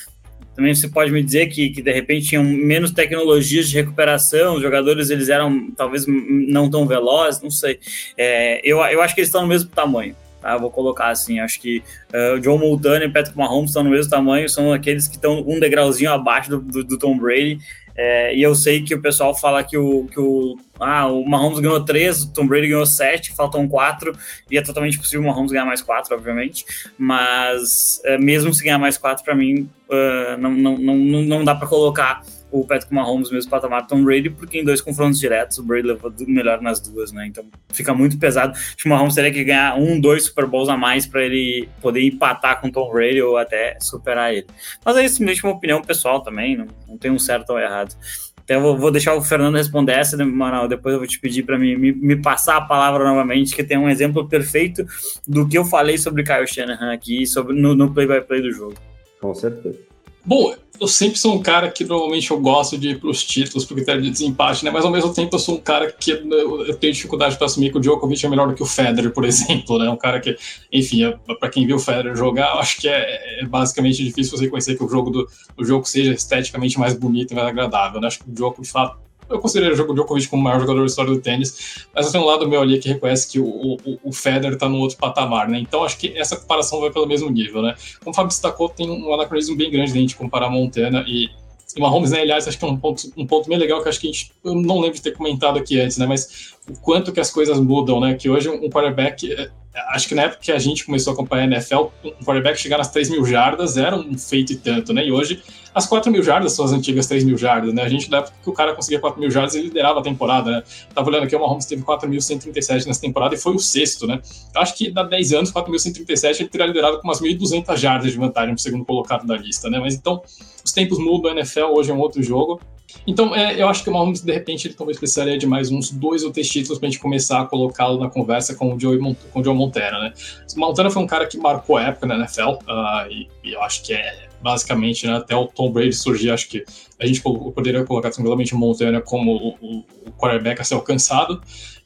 Também você pode me dizer que, que de repente tinham menos tecnologias de recuperação, os jogadores eles eram talvez não tão velozes, não sei. É, eu, eu acho que eles estão no mesmo tamanho. Tá? Vou colocar assim, acho que uh, o John Montana e Patrick Mahomes estão no mesmo tamanho, são aqueles que estão um degrauzinho abaixo do, do, do Tom Brady. É, e eu sei que o pessoal fala que o, que o, ah, o Mahomes ganhou três, o Tom Brady ganhou sete, faltam quatro, e é totalmente possível o Mahomes ganhar mais quatro, obviamente, mas é, mesmo se ganhar mais quatro, para mim, uh, não, não, não, não dá para colocar o Patrick Mahomes mesmo patamar do Tom Brady, porque em dois confrontos diretos o Brady levou melhor nas duas, né? Então fica muito pesado. Acho que o Mahomes teria que ganhar um, dois Super Bowls a mais para ele poder empatar com o Tom Brady ou até superar ele. Mas é isso, mesmo uma opinião pessoal também, não, não tem um certo ou errado. Então eu vou, deixar o Fernando responder essa, né, Manuel, depois eu vou te pedir para me, me, me, passar a palavra novamente, que tem um exemplo perfeito do que eu falei sobre Kyle Shanahan aqui, sobre, no play-by-play -play do jogo. Com certeza. Bom, eu sempre sou um cara que normalmente eu gosto de ir para os títulos por critério de desempate, né? Mas ao mesmo tempo eu sou um cara que eu tenho dificuldade para assumir que o Djokovic é melhor do que o Federer, por <laughs> exemplo, né? Um cara que, enfim, é, para quem viu o Federer jogar, eu acho que é, é, basicamente difícil você reconhecer que o jogo do o jogo seja esteticamente mais bonito e mais agradável. Né? Acho que o Djokovic, de fato, eu considero o Djokovic como o maior jogador da história do tênis, mas tenho um lado meu ali que reconhece que o, o, o Federer está no outro patamar, né? Então acho que essa comparação vai pelo mesmo nível, né? Como o Fábio destacou, tem um anacronismo bem grande de a gente comparar Montana e, e Mahomes, né? Aliás, acho que é um ponto, um ponto bem legal que acho que a gente, eu não lembro de ter comentado aqui antes, né? Mas o quanto que as coisas mudam, né? Que hoje um quarterback é, acho que na época que a gente começou a acompanhar a NFL, um quarterback chegar nas 3 mil jardas era um feito e tanto, né? E hoje, as 4 mil jardas são as antigas 3 mil jardas, né? A gente, na época que o cara conseguia 4 mil jardas, ele liderava a temporada, né? Tava olhando aqui, o Mahomes teve 4.137 nessa temporada e foi o sexto, né? Acho que dá 10 anos, 4.137, ele teria liderado com umas 1.200 jardas de vantagem pro segundo colocado da lista, né? Mas então, os tempos mudam, a NFL hoje é um outro jogo. Então, é, eu acho que o Mahomes, de repente, ele talvez precisaria de mais uns dois ou três títulos para a gente começar a colocá-lo na conversa com o Joe, com o Joe Montana, né? Montana foi um cara que marcou a época na NFL, uh, e, e, eu acho que é basicamente, né, até o Tom Brady surgir, acho que a gente poderia colocar tranquilamente o Montana como o, o, o quarterback a ser alcançado.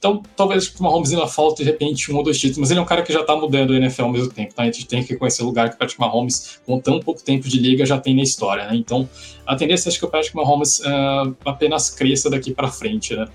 Então, talvez o Mahomes ainda falta, de repente, um ou dois títulos, mas ele é um cara que já está mudando o NFL ao mesmo tempo, tá? A gente tem que reconhecer o lugar que o Patrick Mahomes, com tão pouco tempo de liga, já tem na história, né? Então, a tendência é que o Patrick Mahomes uh, apenas cresça daqui para frente, né?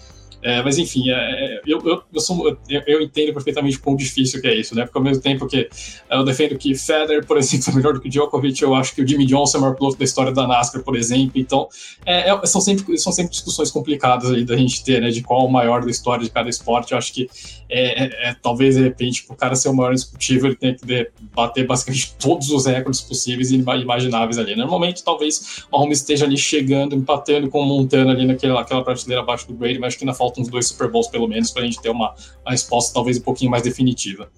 É, mas enfim, é, é, eu, eu, eu, sou, eu, eu, entendo perfeitamente quão difícil que é isso, né? Porque ao mesmo tempo que eu defendo que Federer, por <laughs> exemplo, é melhor do que Djokovic, eu acho que o Jimmy Johnson é o maior piloto da história da NASCAR, por exemplo. Então, é, é, são, sempre, são sempre discussões complicadas aí da gente ter, né? De qual o maior da história de cada esporte. Eu acho que é, talvez, de repente, para o cara ser o maior indiscutível, ele tem que bater basicamente <laughs> todos os recordes possíveis e imagináveis ali. Normalmente, talvez o Mahomes esteja ali chegando, empatando com o Montana ali naquela, naquela prateleira abaixo do Brady, mas acho que ainda falta faltam uns dois Super Bowls pelo menos para a gente ter uma, uma resposta talvez um pouquinho mais definitiva.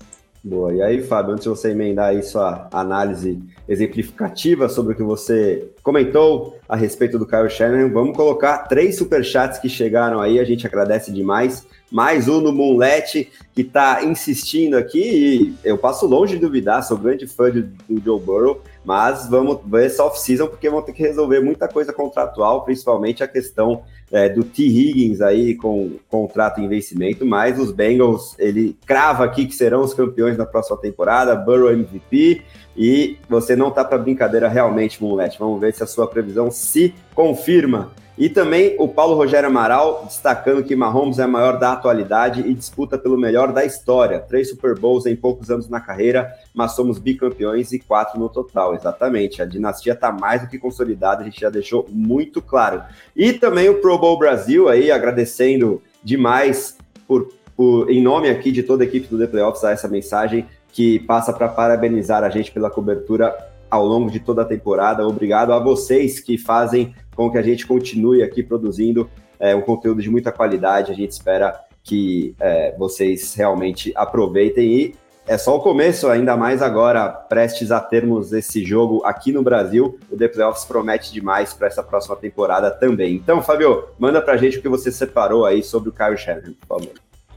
Boa. E aí, Fábio, antes de você emendar aí sua análise exemplificativa sobre o que você comentou a respeito do Kyle Shannon, vamos colocar três superchats que chegaram aí, a gente agradece demais. Mais um no Moonlet, que está insistindo aqui, e eu passo longe de duvidar, sou grande fã do, do Joe Burrow, mas vamos ver essa off-season, porque vão ter que resolver muita coisa contratual, principalmente a questão é, do T. Higgins aí com contrato em vencimento, mas os Bengals, ele crava aqui que serão os campeões na próxima temporada, Burrow MVP, e você não tá para brincadeira realmente, Moonlet. Vamos ver se a sua previsão se confirma. E também o Paulo Rogério Amaral destacando que Mahomes é a maior da atualidade e disputa pelo melhor da história. Três Super Bowls em poucos anos na carreira, mas somos bicampeões e quatro no total. Exatamente. A dinastia está mais do que consolidada, a gente já deixou muito claro. E também o Pro Bowl Brasil aí agradecendo demais por, por em nome aqui de toda a equipe do The Playoffs a essa mensagem que passa para parabenizar a gente pela cobertura ao longo de toda a temporada. Obrigado a vocês que fazem com que a gente continue aqui produzindo é, um conteúdo de muita qualidade. A gente espera que é, vocês realmente aproveitem e é só o começo, ainda mais agora, prestes a termos esse jogo aqui no Brasil. O The Playoffs promete demais para essa próxima temporada também. Então, Fabio, manda para a gente o que você separou aí sobre o Kyle Shanahan, por favor.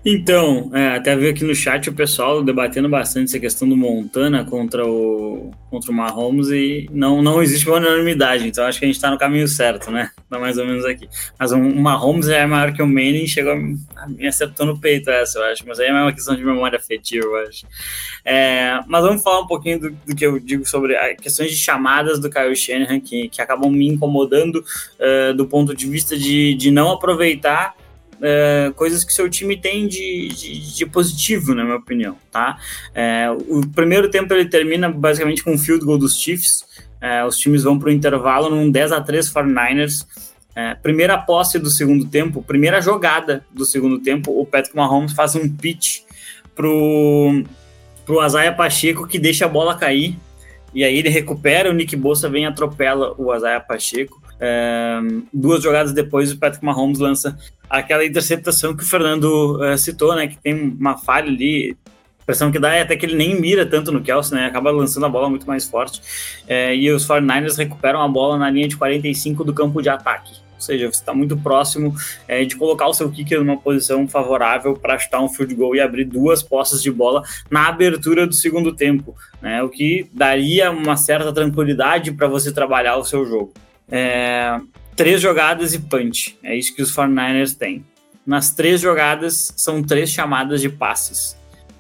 Então, é, até ver aqui no chat o pessoal debatendo bastante essa questão do Montana contra o, contra o Mahomes e não, não existe uma unanimidade, então acho que a gente está no caminho certo, né? Tá mais ou menos aqui. Mas o Mahomes é maior que o Manning, chegou a me acertou no peito essa, eu acho, mas aí é uma questão de memória afetiva, eu acho. É, mas vamos falar um pouquinho do, do, que eu digo sobre questões de chamadas do Kyle Shanahan que, que acabam me incomodando uh, do ponto de vista de, de não aproveitar é, coisas que seu time tem de, de, de, positivo, na minha opinião, tá? É, o primeiro tempo ele termina basicamente com um field goal dos Chiefs, é, os times vão para o intervalo num 10 a 3 49ers, é, primeira posse do segundo tempo, primeira jogada do segundo tempo, o Patrick Mahomes faz um pitch pro, pro Azaia Pacheco que deixa a bola cair, e aí ele recupera, o Nick Bossa vem e atropela o Azaia Pacheco, é, duas jogadas depois, o Patrick Mahomes lança aquela interceptação que o Fernando uh, citou, né? Que tem uma falha ali. A impressão que dá é até que ele nem mira tanto no Kelsey, né? Acaba lançando a bola muito mais forte. É, e os 49ers recuperam a bola na linha de 45 do campo de ataque. Ou seja, você está muito próximo é, de colocar o seu kicker numa posição favorável para chutar um field goal e abrir duas postas de bola na abertura do segundo tempo, né? O que daria uma certa tranquilidade para você trabalhar o seu jogo. É, três jogadas e punch. É isso que os 49ers têm. Nas três jogadas, são três chamadas de passes.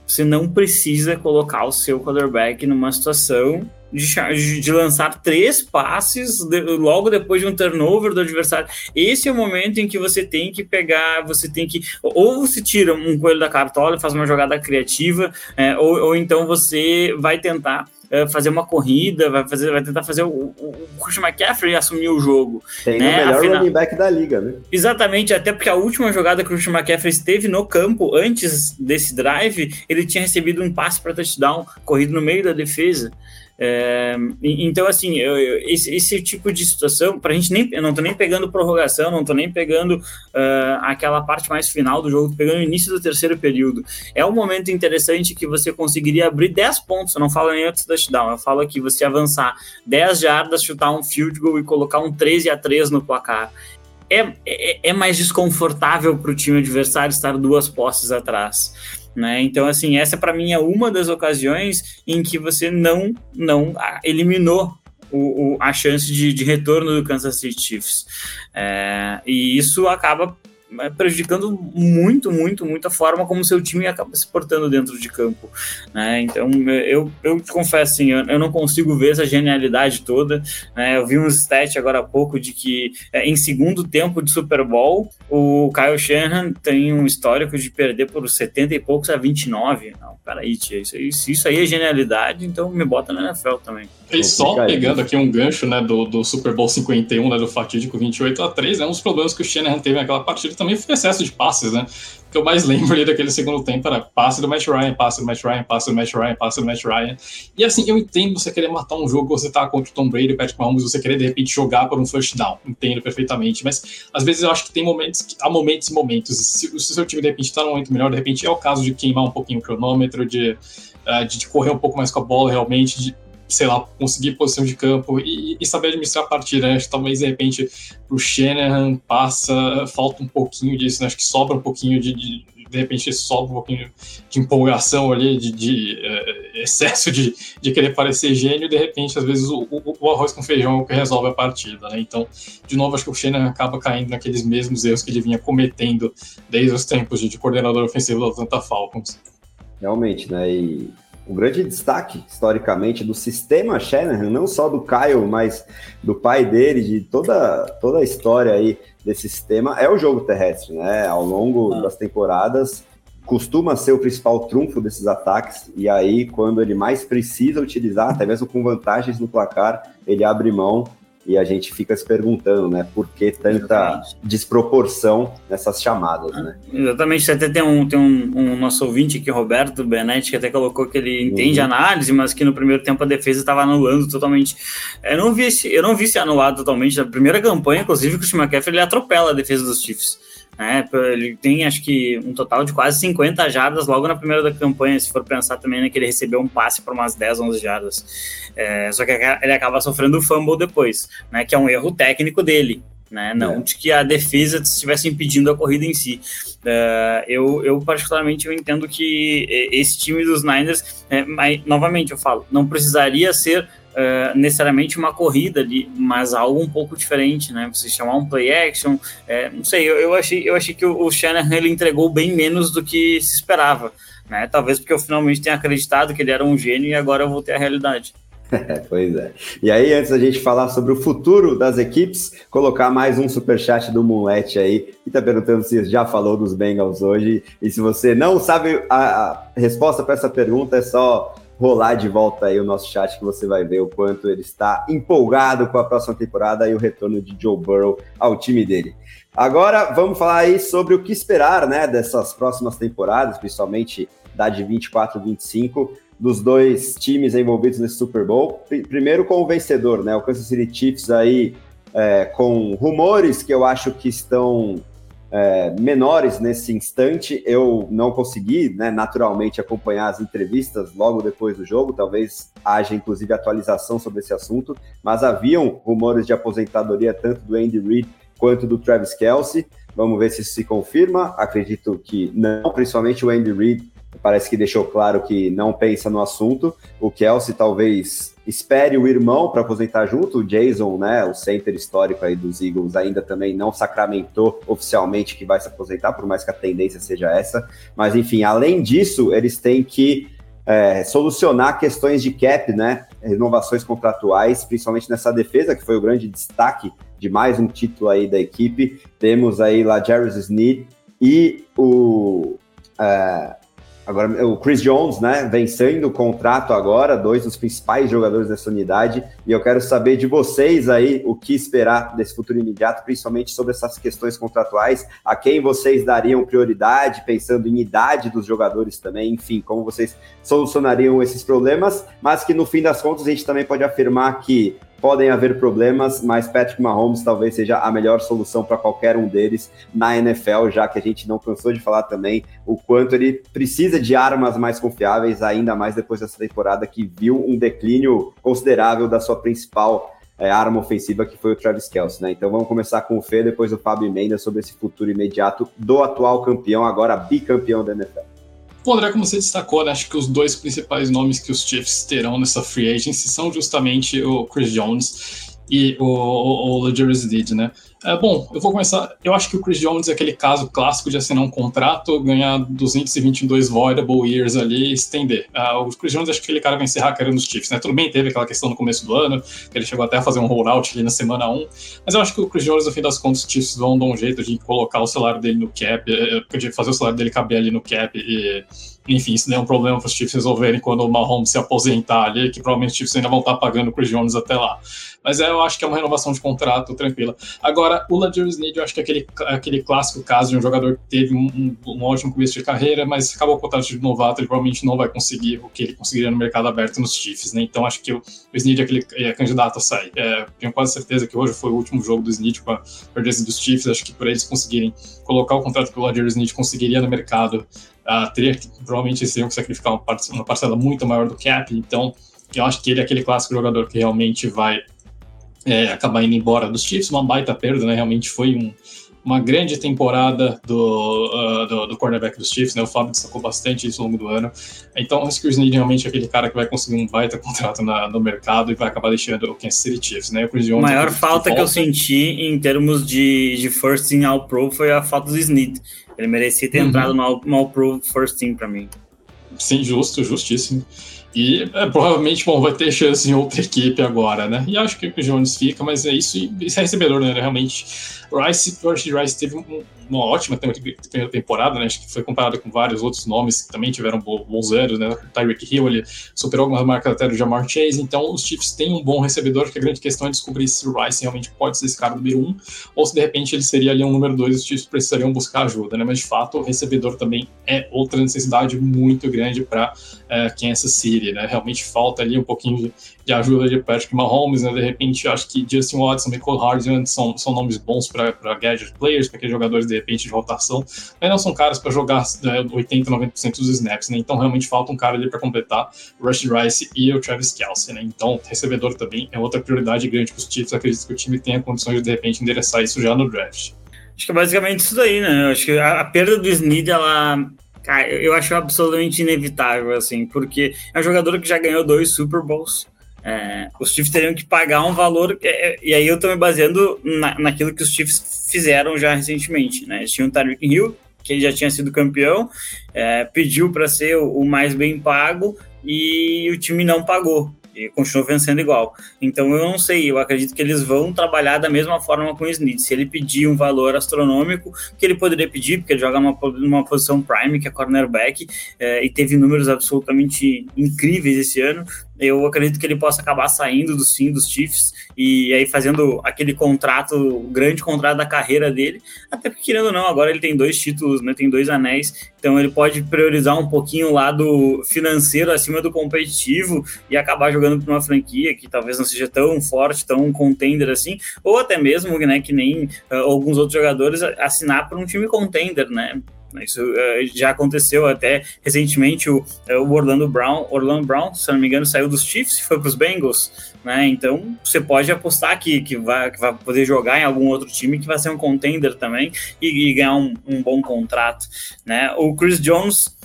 Você não precisa colocar o seu quarterback numa situação de, de, lançar três passes de, logo depois de um turnover do adversário. Esse é o momento em que você tem que pegar, você tem que. Ou você tira um coelho da cartola e faz uma jogada criativa, é, ou, ou então você vai tentar é, fazer uma corrida, vai, fazer, vai tentar fazer o, o, o Christian McCaffrey assumir o jogo. Tem né? o melhor running back da liga, né? Exatamente, até porque a última jogada que o Christian McCaffrey esteve no campo antes desse drive, ele tinha recebido um passe para touchdown, corrido no meio da defesa. É, então, assim, eu, eu, esse, esse, tipo de situação, para a gente nem. Eu não tô nem pegando prorrogação, não tô nem pegando uh, aquela parte mais final do jogo, tô pegando o início do terceiro período. É um momento interessante que você conseguiria abrir 10 pontos. Eu não falo nem outro touchdown, eu falo aqui você avançar 10 jardas, chutar um field goal e colocar um 13 a 3 no placar. É, é, é mais desconfortável para o time adversário estar duas posses atrás. Né? Então, assim, essa para mim é uma das ocasiões em que você não, não eliminou o, o a chance de, de, retorno do Kansas City Chiefs. É, e isso acaba prejudicando muito, muito, muito a forma como seu time acaba se portando dentro de campo. Né? Então, eu, eu te confesso assim, eu, eu não consigo ver essa genialidade toda. Né? Eu vi um stat agora há pouco de que é, em segundo tempo de Super Bowl, o Kyle Shanahan tem um histórico de perder por 70 e poucos a 29. Não, peraí, tia, isso, isso, isso aí é genialidade, então me bota na NFL também. E só pegando aqui um gancho né, do, do Super Bowl 51, né, do fatídico 28 a 3, né, um dos problemas que o Shanahan teve naquela partida também foi excesso de passes, né? O que eu mais lembro ali daquele segundo tempo era passe do Matt Ryan, passe do Matt Ryan, passe do Matt Ryan, passe do Matt Ryan. E assim, eu entendo você querer matar um jogo, você tá contra o Tom Brady, o Patrick Mahomes, você querer de repente jogar por um first down. Entendo perfeitamente, mas às vezes eu acho que tem momentos, que, há momentos e momentos. Se, se o seu time de repente tá num momento melhor, de repente é o caso de queimar um pouquinho o cronômetro, de, uh, de correr um pouco mais com a bola realmente, de sei lá, conseguir posição de campo e, e saber administrar a partida. Né? Acho que talvez, de repente, pro Shanahan passa, falta um pouquinho disso, né? acho que sobra um pouquinho de, de, de repente, sobra um pouquinho de empolgação ali, de, de uh, excesso de, de querer parecer gênio, de repente, às vezes, o, o, o, arroz com feijão é o que resolve a partida, né? Então, de novo, acho que o Shanahan acaba caindo naqueles mesmos erros que ele vinha cometendo desde os tempos de, de coordenador ofensivo da Atlanta Falcons. Realmente, né? E o grande destaque, historicamente, do sistema Shanahan, não só do Kyle, mas do pai dele, de toda, toda a história aí desse sistema, é o jogo terrestre, né? Ao longo ah. das temporadas, costuma ser o principal trunfo desses ataques, e aí, quando ele mais precisa utilizar, até mesmo com vantagens no placar, ele abre mão e a gente fica se perguntando, né, por que tanta Exatamente. desproporção nessas chamadas, né? Exatamente, até tem um, tem um, um nosso ouvinte aqui, Roberto Benetti, que até colocou que ele entende uhum. análise, mas que no primeiro tempo a defesa estava anulando totalmente. Eu não vi esse, eu não vi se anulado totalmente. Na primeira campanha, inclusive, que o McCaffrey ele atropela a defesa dos Chiefs. Né? Ele tem, acho que, um total de quase 50 jardas logo na primeira da campanha, se for pensar também né, que ele recebeu um passe por umas 10, 11 jardas. É, só que ele acaba sofrendo o fumble depois, né, que é um erro técnico dele. Né? Não é. de que a defesa estivesse impedindo a corrida em si. Uh, eu, eu, particularmente, eu entendo que esse time dos Niners, é, mas, novamente eu falo, não precisaria ser uh, necessariamente uma corrida ali, mas algo um pouco diferente, né? Você chamar um play action, é, não sei, eu, eu, achei, eu achei que o, o Shanahan ele entregou bem menos do que se esperava, né? Talvez porque eu finalmente tenha acreditado que ele era um gênio e agora eu vou ter a realidade. <laughs> pois é. E aí, antes da gente falar sobre o futuro das equipes, colocar mais um superchat do Moonlet aí, que tá perguntando se já falou dos Bengals hoje. E se você não sabe a, a resposta para essa pergunta, é só rolar de volta aí o nosso chat que você vai ver o quanto ele está empolgado com a próxima temporada e o retorno de Joe Burrow ao time dele. Agora vamos falar aí sobre o que esperar, né, dessas próximas temporadas, principalmente da de 24 e 25, dos dois times envolvidos nesse Super Bowl. Primeiro com o vencedor, né, o Kansas City Chiefs aí é, com rumores que eu acho que estão é, menores nesse instante. Eu não consegui, né, naturalmente, acompanhar as entrevistas logo depois do jogo. Talvez haja, inclusive, atualização sobre esse assunto. Mas haviam rumores de aposentadoria tanto do Andy Reid quanto do Travis Kelsey. Vamos ver se isso se confirma. Acredito que não, principalmente o Andy Reid parece que deixou claro que não pensa no assunto. O Kelsey talvez espere o irmão para aposentar junto, o Jason, né, o center histórico aí dos Eagles, ainda também não sacramentou oficialmente que vai se aposentar, por mais que a tendência seja essa. Mas enfim, além disso, eles têm que é, solucionar questões de cap, né, renovações contratuais, principalmente nessa defesa, que foi o grande destaque de mais um título aí da equipe. Temos aí lá Jarvis Sneed e o é, Agora, o Chris Jones, né, vencendo o contrato agora, dois dos principais jogadores dessa unidade, e eu quero saber de vocês aí o que esperar desse futuro imediato, principalmente sobre essas questões contratuais, a quem vocês dariam prioridade, pensando em idade dos jogadores também, enfim, como vocês solucionariam esses problemas, mas que no fim das contas a gente também pode afirmar que podem haver problemas, mas Patrick Mahomes talvez seja a melhor solução para qualquer um deles na NFL, já que a gente não cansou de falar também o quanto ele precisa de armas mais confiáveis, ainda mais depois dessa temporada que viu um declínio considerável da sua principal é, arma ofensiva, que foi o Travis Kelce, né? Então vamos começar com o Fê, depois o Fábio Mendes sobre esse futuro imediato do atual campeão, agora bicampeão da NFL. Bom, André, como você destacou, né, acho que os dois principais nomes que os Chiefs terão nessa free agency são justamente o Chris Jones e o, o, o né? É, bom, eu vou começar. Eu acho que o Chris Jones é aquele caso clássico de assinar um contrato, ganhar 222 voidable years ali e estender. Uh, o Chris Jones acho que aquele cara vai encerrar a carreira nos Chiefs, né? Tudo bem, teve aquela questão no começo do ano, que ele chegou até a fazer um rollout ali na semana 1, mas eu acho que o Chris Jones, no fim das contas, os Chiefs vão dar um jeito de colocar o salário dele no cap, eh, de fazer o salário dele caber ali no cap e enfim, isso não é um problema para os Chiefs resolverem quando o Mahomes se aposentar ali, que provavelmente os Chiefs ainda vão estar pagando o Chris Jones até lá. Mas é, eu acho que é uma renovação de contrato tranquila. Agora, o Ladarius Sneed, eu acho que é aquele, aquele clássico caso de um jogador que teve um, um, ótimo começo de carreira, mas acabou o contrato de novato, ele provavelmente não vai conseguir o que ele conseguiria no mercado aberto nos Chiefs, né? Então acho que o, o Sneed é aquele é candidato a sair. É, tenho quase certeza que hoje foi o último jogo do Sneed com a perdência dos Chiefs, acho que por eles conseguirem colocar o contrato que o Ladarius Sneed conseguiria no mercado, uh, teria que, provavelmente eles teriam que sacrificar uma, uma parcela muito maior do cap, então eu acho que ele é aquele clássico jogador que realmente vai é, acabar indo embora dos Chiefs, uma baita perda, né? Realmente foi um, uma grande temporada do, uh, do, do, cornerback dos Chiefs, né? O Fábio destacou bastante isso ao longo do ano. Então, acho que o Snead realmente é aquele cara que vai conseguir um baita <laughs> contrato na, no mercado e vai acabar deixando o Kansas City Chiefs, né? O Chris Jones, a maior falta que, que eu senti em termos de, de first team all pro foi a falta do Snead. Ele merecia ter uhum. entrado no all, no all pro first team para mim. Sim, justo, justíssimo. E é, provavelmente bom, vai ter chance em outra equipe agora, né? E acho que o Jones fica, mas é isso. E esse é recebedor, né? Realmente. Rice, o Rice teve um, uma ótima temporada, né? Acho que foi comparado com vários outros nomes que também tiveram bons anos, né? Tyreek Hill, ele superou algumas marcas até do Jamar Chase, então os Chiefs têm um bom recebedor, que a grande questão é descobrir se o Rice realmente pode ser esse cara número um, ou se de repente ele seria ali um número dois, os Chiefs precisariam buscar ajuda, né? Mas de fato, o recebedor também é outra necessidade muito grande para é, Kansas City, né? Realmente falta ali um pouquinho de, ajuda de Patrick Mahomes, né? De repente, acho que Justin Watson Cole Hardman são, são nomes bons para gadget players, para aqueles jogadores de repente de rotação, mas não são caras para jogar né, 80, 90% dos snaps, né? Então realmente falta um cara ali para completar o Rush Rice e o Travis Kelsey, né? Então, recebedor também é outra prioridade grande para os Chiefs. Acredito que o time tenha condições de de repente endereçar isso já no draft. Acho que é basicamente isso daí, né? Acho que a, a perda do Snead, ela Cara, eu acho absolutamente inevitável, assim, porque é um jogador que já ganhou dois Super Bowls. É, os Chiefs teriam que pagar um valor, é, é, e aí eu tô me baseando na, naquilo que os Chiefs fizeram já recentemente, né? Eles tinham o Tyreek Hill, que já tinha sido campeão, é, pediu para ser o, o, mais bem pago e o time não pagou e vencendo igual. Então eu não sei, eu acredito que eles vão trabalhar da mesma forma com o Smith. Se ele pedir um valor astronômico, que ele poderia pedir, porque ele joga uma, uma posição prime, que é cornerback, é, e teve números absolutamente incríveis esse ano, eu acredito que ele possa acabar saindo do sim dos Chiefs e aí fazendo aquele contrato, o grande contrato da carreira dele, até porque querendo ou não, agora ele tem dois títulos, né, tem dois anéis, então ele pode priorizar um pouquinho o lado financeiro acima do competitivo e acabar jogando para uma franquia que talvez não seja tão forte, tão contender assim, ou até mesmo, né, que nem uh, alguns outros jogadores assinar para um time contender, né? Isso uh, já aconteceu até recentemente o, uh, o, Orlando Brown, Orlando Brown, se não me engano, saiu dos Chiefs e foi para os Bengals, né? Então você pode apostar que, que, vai, que vai poder jogar em algum outro time que vai ser um contender também e, e ganhar um, um, bom contrato, né? O Chris Jones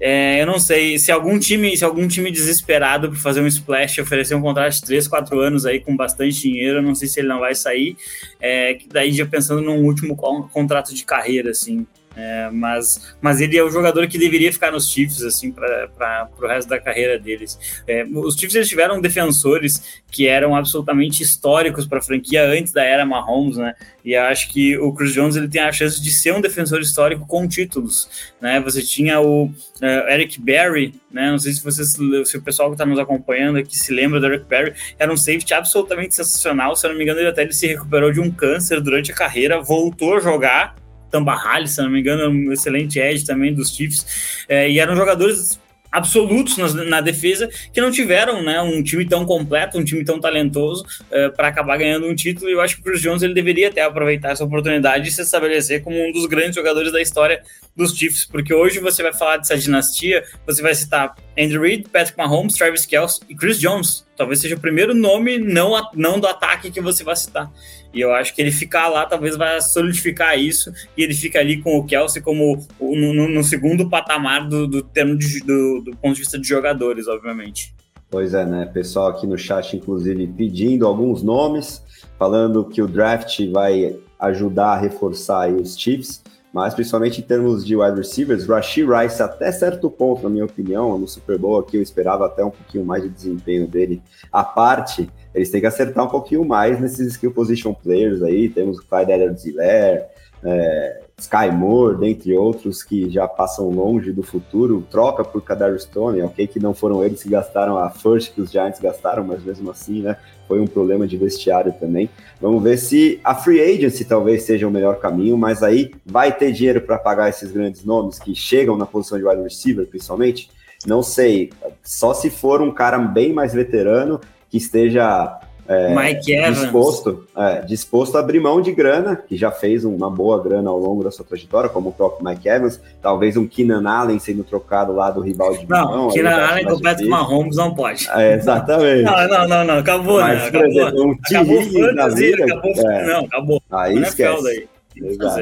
é, eu não sei se algum time, se algum time desesperado por fazer um splash oferecer um contrato de 3, 4 anos aí com bastante dinheiro, eu não sei se ele não vai sair. É, daí já pensando num último contrato de carreira, assim. É, mas, mas ele é o jogador que deveria ficar nos Chiefs assim para o resto da carreira deles. É, os Chiefs eles tiveram defensores que eram absolutamente históricos para a franquia antes da era Mahomes, né? E acho que o Chris Jones ele tem a chance de ser um defensor histórico com títulos, né? Você tinha o uh, Eric Berry, né? Não sei se vocês, se o pessoal que está nos acompanhando aqui se lembra do Eric Berry, era um safety absolutamente sensacional. Se eu não me engano, ele até ele se recuperou de um câncer durante a carreira, voltou a jogar Tambahali, se não me engano, um excelente edge também dos Chiefs, é, e eram jogadores absolutos na, na, defesa que não tiveram né, um time tão completo, um time tão talentoso é, para acabar ganhando um título. E eu acho que o Chris Jones ele deveria até aproveitar essa oportunidade de se estabelecer como um dos grandes jogadores da história dos Chiefs, porque hoje você vai falar dessa dinastia, você vai citar Andrew Reid, Patrick Mahomes, Travis Kelce e Chris Jones talvez seja o primeiro nome não, não do ataque que você vai citar. E eu acho que ele ficar lá talvez vai solidificar isso e ele fica ali com o Kelsey como no, no segundo patamar do, do termo de, do, do ponto de vista de jogadores, obviamente. Pois é, né? Pessoal aqui no chat, inclusive, pedindo alguns nomes, falando que o draft vai ajudar a reforçar os Chiefs mas principalmente em termos de wide receivers, Rashid Rice até certo ponto, na minha opinião, no Super Bowl aqui eu esperava até um pouquinho mais de desempenho dele. A parte, eles têm que acertar um pouquinho mais nesses skill position players aí, temos o Clyde Edwards-Helaire, é, Sky Moore, dentre outros que já passam longe do futuro, troca por Kadar Stone, ok que não foram eles que gastaram a first que os Giants gastaram, mas mesmo assim, né, foi um problema de vestiário também. Vamos ver se a free agency talvez seja o melhor caminho, mas aí vai ter dinheiro para pagar esses grandes nomes que chegam na posição de wide receiver, principalmente. Não sei, só se for um cara bem mais veterano que esteja é. Disposto, é, disposto a abrir mão de grana, que já fez uma boa grana ao longo da sua trajetória, como o próprio Mike Evans, talvez um Keenan Allen sendo trocado lá do rival de Não, Keenan Allen com o Patrick Mahomes não pode. É, exatamente. Não, não, não, não, acabou, Mas, né? Acabou, exemplo, um acabou fantasy, acabou, é, não, acabou. Aí não é esquece. Daí. Exato.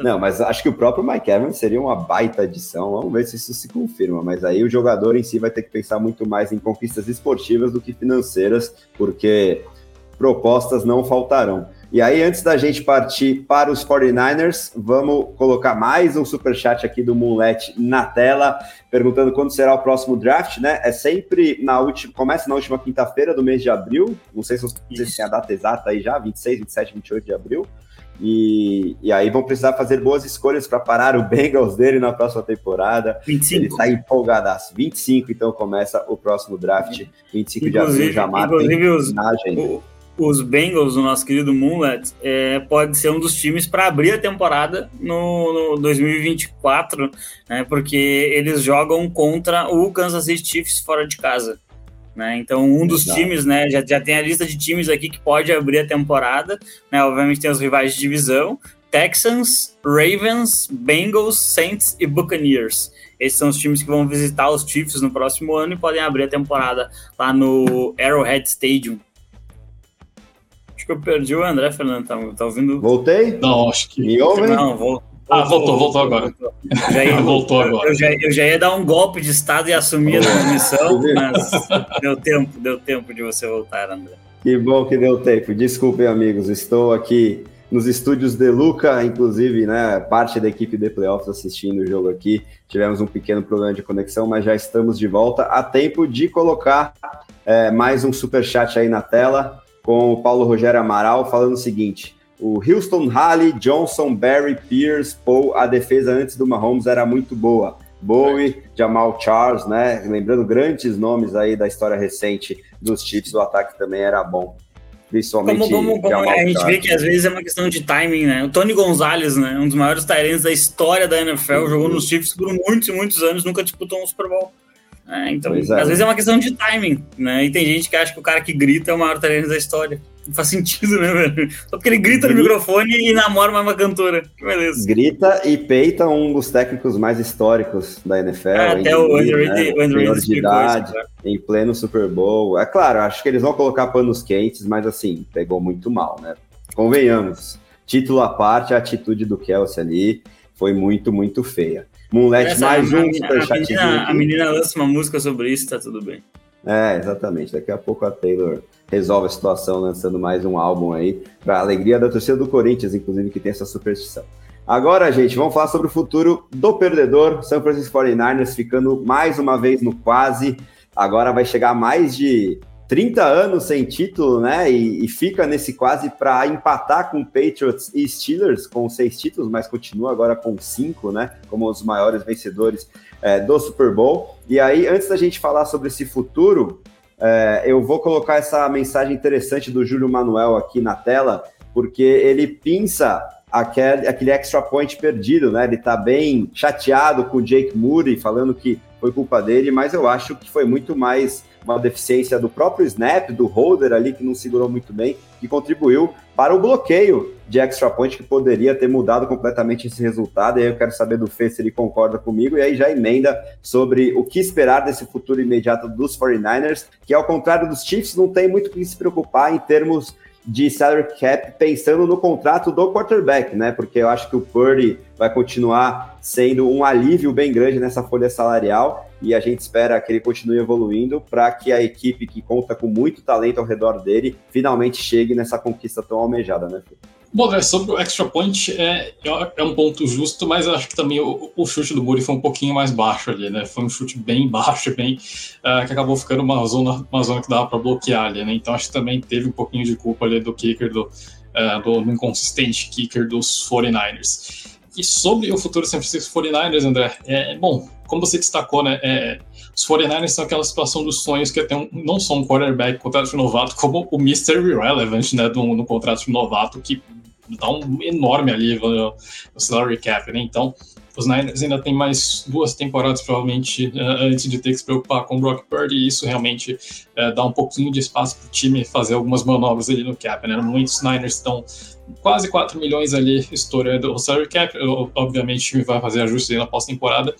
Não, mas acho que o próprio Mike Evans seria uma baita adição. Vamos ver se isso se confirma. Mas aí o jogador em si vai ter que pensar muito mais em conquistas esportivas do que financeiras, porque propostas não faltarão. E aí, antes da gente partir para os 49ers, vamos colocar mais um super chat aqui do Moonlet na tela, perguntando quando será o próximo draft, né? É sempre na última, começa na última quinta-feira do mês de abril. Não sei se vocês têm a data exata aí já, 26, 27, 28 de abril. E, e aí vão precisar fazer boas escolhas para parar o Bengals dele na próxima temporada. 25. Ele está empolgadaço. 25, então começa o próximo draft. 25 inclusive, de abril já mata. Inclusive os, os Bengals, o nosso querido Moonlet, é, pode ser um dos times para abrir a temporada no, no 2024, né, porque eles jogam contra o Kansas City Chiefs fora de casa. Né? Então, um dos Exato. times, né, já, já tem a lista de times aqui que pode abrir a temporada. Né? Obviamente tem os rivais de divisão: Texans, Ravens, Bengals, Saints e Buccaneers. Esses são os times que vão visitar os Chiefs no próximo ano e podem abrir a temporada lá no Arrowhead Stadium. Acho que eu perdi o André, Fernando. Tá, tá ouvindo? Voltei? Não, acho que. Me ouve? Não, voltou. Ah, voltou, voltou agora. Já ia, <laughs> voltou agora. Eu já, eu já ia dar um golpe de Estado e assumir a transmissão, <laughs> mas deu tempo, deu tempo de você voltar, André. Que bom que deu tempo. Desculpem, amigos, estou aqui nos estúdios de Luca, inclusive, né, parte da equipe de playoffs assistindo o jogo aqui. Tivemos um pequeno problema de conexão, mas já estamos de volta a tempo de colocar é, mais um super chat aí na tela com o Paulo Rogério Amaral falando o seguinte: o Houston, Halley, Johnson, Barry, Pierce, Paul, a defesa antes do Mahomes era muito boa. Bowie, Jamal Charles, né? Lembrando grandes nomes aí da história recente dos Chiefs, o ataque também era bom. Principalmente como, como, como a gente vê que às vezes é uma questão de timing, né? O Tony Gonzalez, né? Um dos maiores Tyrants da história da NFL, uhum. jogou nos Chiefs por muitos e muitos anos, nunca disputou um Super Bowl. É, então, é. às vezes é uma questão de timing, né? E tem gente que acha que o cara que grita é o maior Tyrant da história. Não faz sentido, né, velho? Só porque ele grita, grita no microfone e namora uma cantora. Que beleza. Grita e peita um dos técnicos mais históricos da NFL. É, até o Andrew né? Reid de idade, isso, em pleno Super Bowl. É claro, acho que eles vão colocar panos quentes, mas assim, pegou muito mal, né? Convenhamos. Título à parte, a atitude do Kelsey ali foi muito, muito feia. Moonlet, mais um. A, a, a menina lança uma música sobre isso, tá tudo bem. É, exatamente. Daqui a pouco a Taylor resolve a situação lançando mais um álbum aí, para alegria da torcida do Corinthians, inclusive, que tem essa superstição. Agora, gente, vamos falar sobre o futuro do perdedor, San Francisco 49ers ficando mais uma vez no quase. Agora vai chegar mais de 30 anos sem título, né? E, e fica nesse quase para empatar com Patriots e Steelers com seis títulos, mas continua agora com cinco, né? Como os maiores vencedores é, do Super Bowl. E aí, antes da gente falar sobre esse futuro, é, eu vou colocar essa mensagem interessante do Júlio Manuel aqui na tela, porque ele pinça aquele, aquele extra point perdido, né? Ele tá bem chateado com o Jake Moody, falando que foi culpa dele, mas eu acho que foi muito mais uma deficiência do próprio snap, do holder ali, que não segurou muito bem, que contribuiu para o bloqueio de extra point, que poderia ter mudado completamente esse resultado. E aí eu quero saber do Fê se ele concorda comigo, e aí já emenda sobre o que esperar desse futuro imediato dos 49ers, que ao contrário dos Chiefs, não tem muito o que se preocupar em termos de salary cap pensando no contrato do quarterback, né? Porque eu acho que o Purdy vai continuar sendo um alívio bem grande nessa folha salarial e a gente espera que ele continue evoluindo para que a equipe que conta com muito talento ao redor dele finalmente chegue nessa conquista tão almejada, né? Bom, André, sobre o extra point, é, é um ponto justo, mas acho que também o, o chute do Muri foi um pouquinho mais baixo ali, né? Foi um chute bem <laughs> baixo, bem uh, que acabou ficando uma zona, uma zona que dava para bloquear ali, né? Então acho que também teve um pouquinho de culpa ali do kicker, do, uh, do inconsistente kicker dos 49ers. E sobre o futuro San Francisco 49ers, André, é, bom, como você destacou, né? É, os 49ers são aquela situação dos sonhos que tem um, não só um quarterback contrato de novato, como o Mr. Irrelevant, né? No contrato de novato, que dá um enorme alívio no, no salary cap, né? Então, os Niners ainda tem mais duas temporadas, provavelmente, uh, antes de ter que se preocupar com o Brock Purdy, e isso realmente uh, dá um pouquinho de espaço para o time fazer algumas manobras ali no cap, né? Muitos Niners estão quase 4 milhões ali estourando o salary cap, obviamente o time vai fazer ajustes na pós-temporada,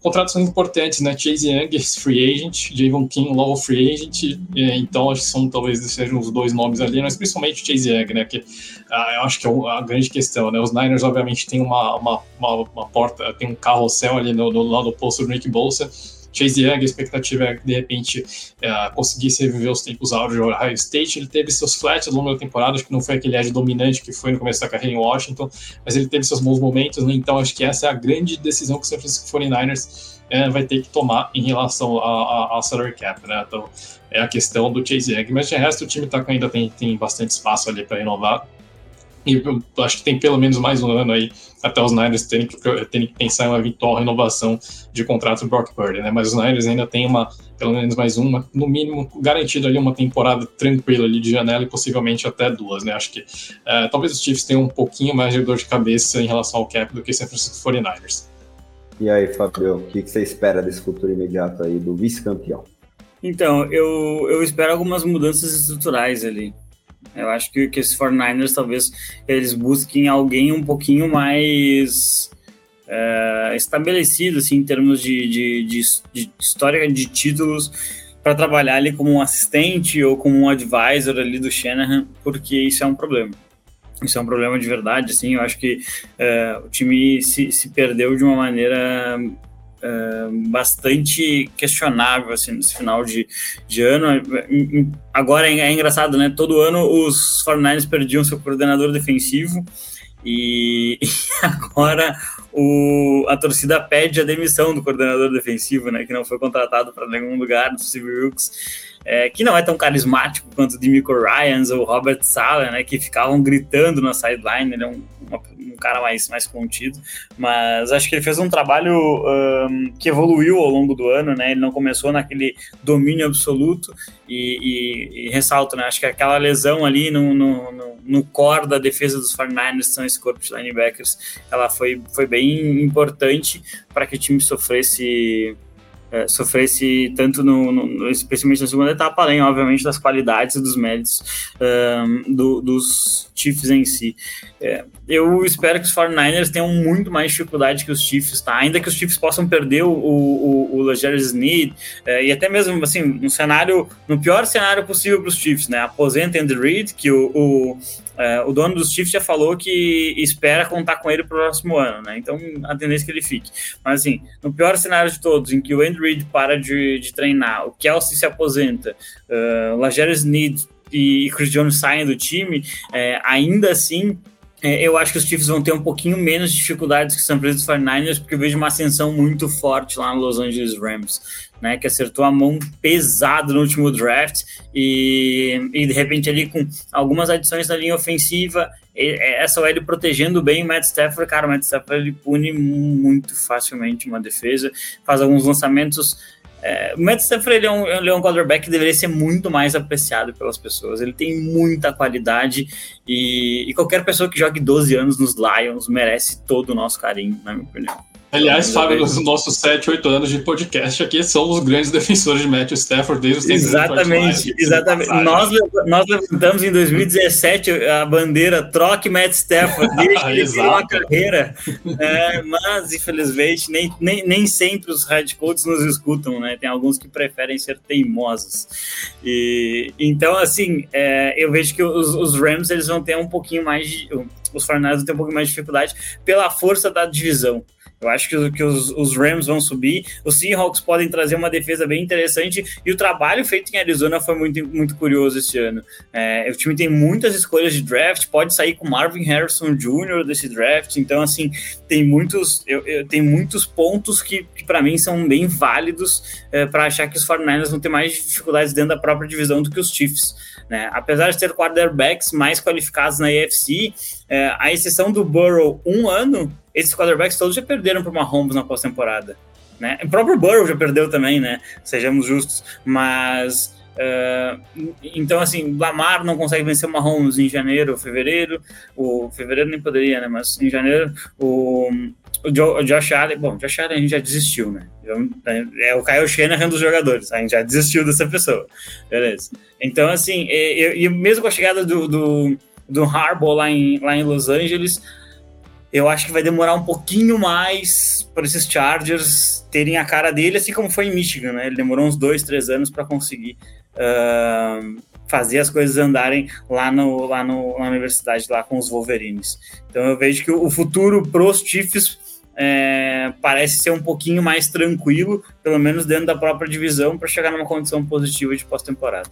contratos são importantes, né? Chase Young, <laughs> free agent, Javon King, low free agent, então acho que são talvez sejam os dois nomes ali, mas principalmente Chase Young, né? Que ah, eu acho que é a grande questão, né? Os Niners, obviamente, tem uma, uma, uma, uma porta, tem um carrossel ali no, no lado oposto do Nick Bolsa Chase Young, a expectativa é que de repente é, conseguisse reviver os tempos áureos de Ohio State. Ele teve seus flats ao longo da temporada, acho que não foi aquele edge dominante que foi no começo da carreira em Washington, mas ele teve seus bons momentos, né? então acho que essa é a grande decisão que o San Francisco 49ers é, vai ter que tomar em relação ao salary cap, né? Então é a questão do Chase Young, mas de resto o time tá, ainda tem, tem bastante espaço ali para renovar. E eu acho que tem pelo menos mais um ano aí até os Niners terem que, terem que pensar em uma eventual renovação de contrato do Brock Purdy, né? Mas os Niners ainda tem uma, pelo menos mais uma, no mínimo, garantido ali uma temporada tranquila ali de janela e possivelmente até duas, né? Acho que uh, talvez os Chiefs tenham um pouquinho mais de dor de cabeça em relação ao cap do que San Francisco 49ers. E aí, Fabio, o que você espera desse futuro imediato aí do vice-campeão? Então, eu, eu espero algumas mudanças estruturais ali. Eu acho que, que esses 49ers talvez eles busquem alguém um pouquinho mais é, estabelecido assim, em termos de, de, de, de história de títulos para trabalhar ali como um assistente ou como um advisor ali do Shanahan, porque isso é um problema. Isso é um problema de verdade, assim, eu acho que é, o time se, se perdeu de uma maneira é, bastante questionável assim, nesse final de, de ano. Agora é, é engraçado, né? Todo ano os 49ers perdiam seu coordenador defensivo e, <laughs> e agora o, a torcida pede a demissão do coordenador defensivo, né? Que não foi contratado para nenhum lugar, do Steve Wilkes é, que não é tão carismático quanto o Demico Ryans ou Robert Sala, né, que ficavam gritando na sideline, ele é um, uma, um, cara mais, mais contido, mas acho que ele fez um trabalho um, que evoluiu ao longo do ano, né, ele não começou naquele domínio absoluto e, e, e ressalto, né, acho que aquela lesão ali no, no, no, no core da defesa dos 49ers, são esse corpo de linebackers, ela foi, foi bem importante para que o time sofresse é, sofresse tanto no, no, especialmente na segunda etapa, além, obviamente, das qualidades e dos méritos um, do, dos Chiefs em si. É, eu espero que os 49ers tenham muito mais dificuldade que os Chiefs, tá? Ainda que os Chiefs possam perder o, o, o Legere Sneed, é, e até mesmo, assim, no cenário, no pior cenário possível para os Chiefs, né? Aposenta Andy Reid, que o, o é, o dono dos Chiefs já falou que espera contar com ele para o próximo ano, né? Então a tendência é que ele fique. Mas assim, no pior cenário de todos, em que o Andrew Reid para de, de treinar, o Kelsey se aposenta, uh, o Lajeres Need e Chris Jones saem do time, é, ainda assim é, eu acho que os Chiefs vão ter um pouquinho menos dificuldades que os San Francisco 49ers, porque eu vejo uma ascensão muito forte lá no Los Angeles Rams, né, que acertou a mão pesado no último draft e, e de repente ali com algumas adições na linha ofensiva, essa OL protegendo bem o Matt Stafford, cara, o Matt Stafford ele pune muito facilmente uma defesa, faz alguns lançamentos É, o Matt Stafford ele é, um, ele é um quarterback que deveria ser muito mais apreciado pelas pessoas. Ele tem muita qualidade e, e qualquer pessoa que jogue 12 anos nos Lions merece todo o nosso carinho, na minha opinião. Aliás, Fábio, nos nossos 7, 8 anos de podcast aqui, somos grandes defensores de Matthew Stafford desde os tempos Exatamente, exatamente. Nós, nós levantamos em 2017 a bandeira troque Matt Stafford, <laughs> desde a carreira. É, mas, infelizmente, nem, nem, nem sempre os head coaches nos escutam, né? Tem alguns que preferem ser teimosos. E, então, assim, é, eu vejo que os, os, Rams eles vão ter um pouquinho mais de. Os Fortnite vão ter um pouquinho mais de dificuldade pela força da divisão. Eu acho que, que os, os, Rams vão subir, os Seahawks podem trazer uma defesa bem interessante e o trabalho feito em Arizona foi muito, muito curioso esse ano. É, o time tem muitas escolhas de draft, pode sair com Marvin Harrison Jr. desse draft, então assim tem muitos, eu, eu tem muitos pontos que, que para mim são bem válidos é, para achar que os 49ers vão ter mais dificuldades dentro da própria divisão do que os Chiefs. Né? Apesar de ter quarterbacks mais qualificados na AFC, é, a exceção do Burrow um ano, esses quarterbacks todos já perderam para uma Mahomes na pós-temporada. Né? O próprio Burrow já perdeu também, né? Sejamos justos. Mas Uh, então, assim, Lamar não consegue vencer o Mahomes em janeiro ou fevereiro. O fevereiro nem poderia, né? Mas em janeiro, o, o, o Josh Allen, bom, Josh Allen a gente já desistiu, né? É, é o Kyle Shanahan dos jogadores, a gente já desistiu dessa pessoa, beleza? Então, assim, e mesmo com a chegada do, do, do Harbaugh lá em, lá em Los Angeles, eu acho que vai demorar um pouquinho mais para esses Chargers terem a cara dele, assim como foi em Michigan, né? Ele demorou uns dois, três anos para conseguir uh, fazer as coisas andarem lá, no, lá no, na universidade, lá com os Wolverines. Então eu vejo que o futuro pros Chiefs é, parece ser um pouquinho mais tranquilo, pelo menos dentro da própria divisão, para chegar numa condição positiva de pós-temporada.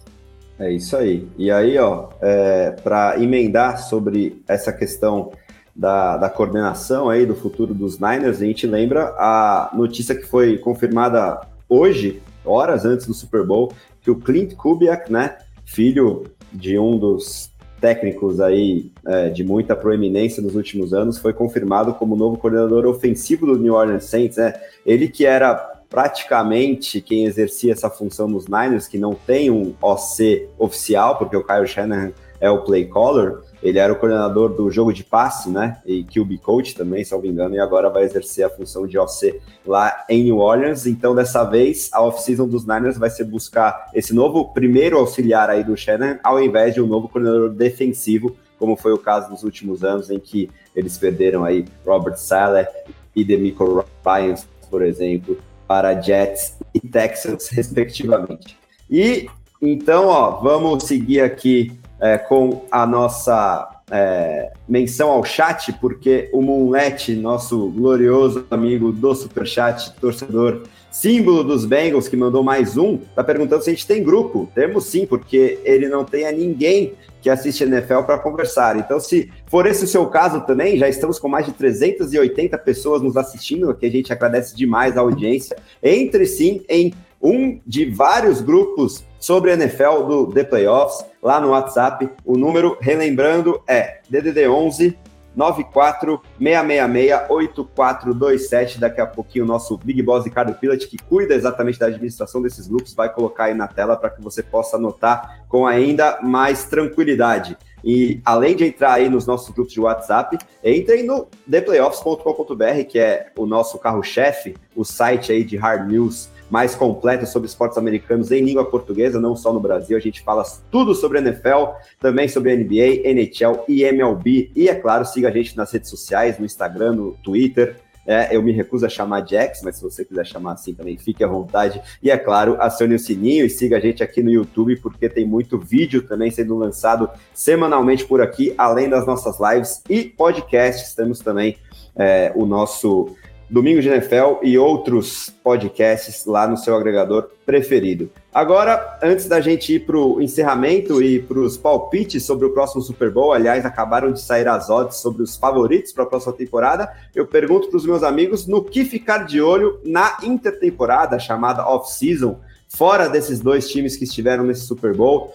É isso aí. E aí, ó, é, para emendar sobre essa questão da, da coordenação aí do futuro dos Niners, a gente lembra a notícia que foi confirmada hoje, horas antes do Super Bowl, que o Clint Kubiak, né, filho de um dos técnicos aí é, de muita proeminência nos últimos anos, foi confirmado como novo coordenador ofensivo do New Orleans Saints, né? Ele que era praticamente quem exercia essa função nos Niners, que não tem um OC oficial, porque o Kyle Shanahan é o play caller, ele era o coordenador do jogo de passe, né? E QB coach também, se não me engano, e agora vai exercer a função de OC lá em New Orleans. Então, dessa vez, a off-season dos Niners vai ser buscar esse novo primeiro auxiliar aí do Shannon, ao invés de um novo coordenador defensivo, como foi o caso nos últimos anos, em que eles perderam aí Robert Saleh e Demico Ryan, por exemplo, para Jets e Texans, respectivamente. E então, ó, vamos seguir aqui é, com a nossa é, menção ao chat, porque o Moonlet, nosso glorioso amigo do Superchat, torcedor, símbolo dos Bengals, que mandou mais um, tá perguntando se a gente tem grupo. Temos sim, porque ele não tem a ninguém que assiste NFL para conversar. Então, se for esse o seu caso também, já estamos com mais de 380 pessoas nos assistindo, que a gente agradece demais a audiência. Entre sim em um de vários grupos sobre NFL do The Playoffs lá no WhatsApp. O número, relembrando, é DDD 11 946668427. Daqui a pouquinho o nosso Big Boss Ricardo Pilat, que cuida exatamente da administração desses grupos, vai colocar aí na tela para que você possa anotar com ainda mais tranquilidade. E além de entrar aí nos nossos grupos de WhatsApp, entrem no theplayoffs.com.br, que é o nosso carro-chefe, o site aí de hard news mais completa sobre esportes americanos em língua portuguesa, não só no Brasil. A gente fala tudo sobre NFL, também sobre NBA, NHL e MLB. E, é claro, siga a gente nas redes sociais, no Instagram, no Twitter. É, eu me recuso a chamar Jax, mas se você quiser chamar assim também, fique à vontade. E é claro, acione o sininho e siga a gente aqui no YouTube, porque tem muito vídeo também sendo lançado semanalmente por aqui, além das nossas lives e podcasts. Temos também é, o nosso Domingo de NFL e outros podcasts lá no seu agregador preferido. Agora, antes da gente ir para o encerramento e para os palpites sobre o próximo Super Bowl, aliás, acabaram de sair as odds sobre os favoritos para a próxima temporada, eu pergunto para os meus amigos no que ficar de olho na intertemporada chamada off-season, fora desses dois times que estiveram nesse Super Bowl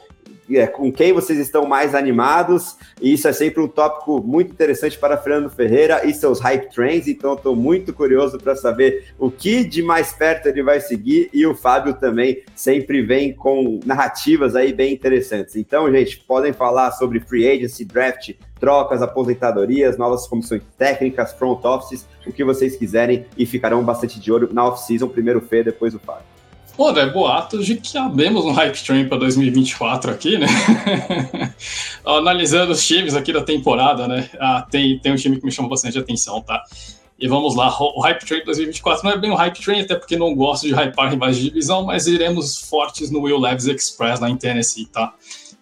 é, com quem vocês estão mais animados. E isso é sempre um tópico muito interessante para Fernando Ferreira e seus hype trains. Então, estou muito curioso para saber o que de mais perto ele vai seguir. E o Fábio também sempre vem com narrativas aí bem interessantes. Então, gente, podem falar sobre free agency, draft, trocas, aposentadorias, novas comissões técnicas, front offices, o que vocês quiserem e ficarão bastante de olho na off-season. Primeiro o Fê, depois o Fábio. Pô, é boatos de que abemos um hype train para 2024 aqui, né? <laughs> Analisando os times aqui da temporada, né? Ah, tem, tem um time que me chamou bastante atenção, tá? E vamos lá, o Hype Train 2024 não é bem um Hype Train, até porque não gosto de hypar rivais de divisão, mas iremos fortes no Will Levis Express lá em Tennessee, tá?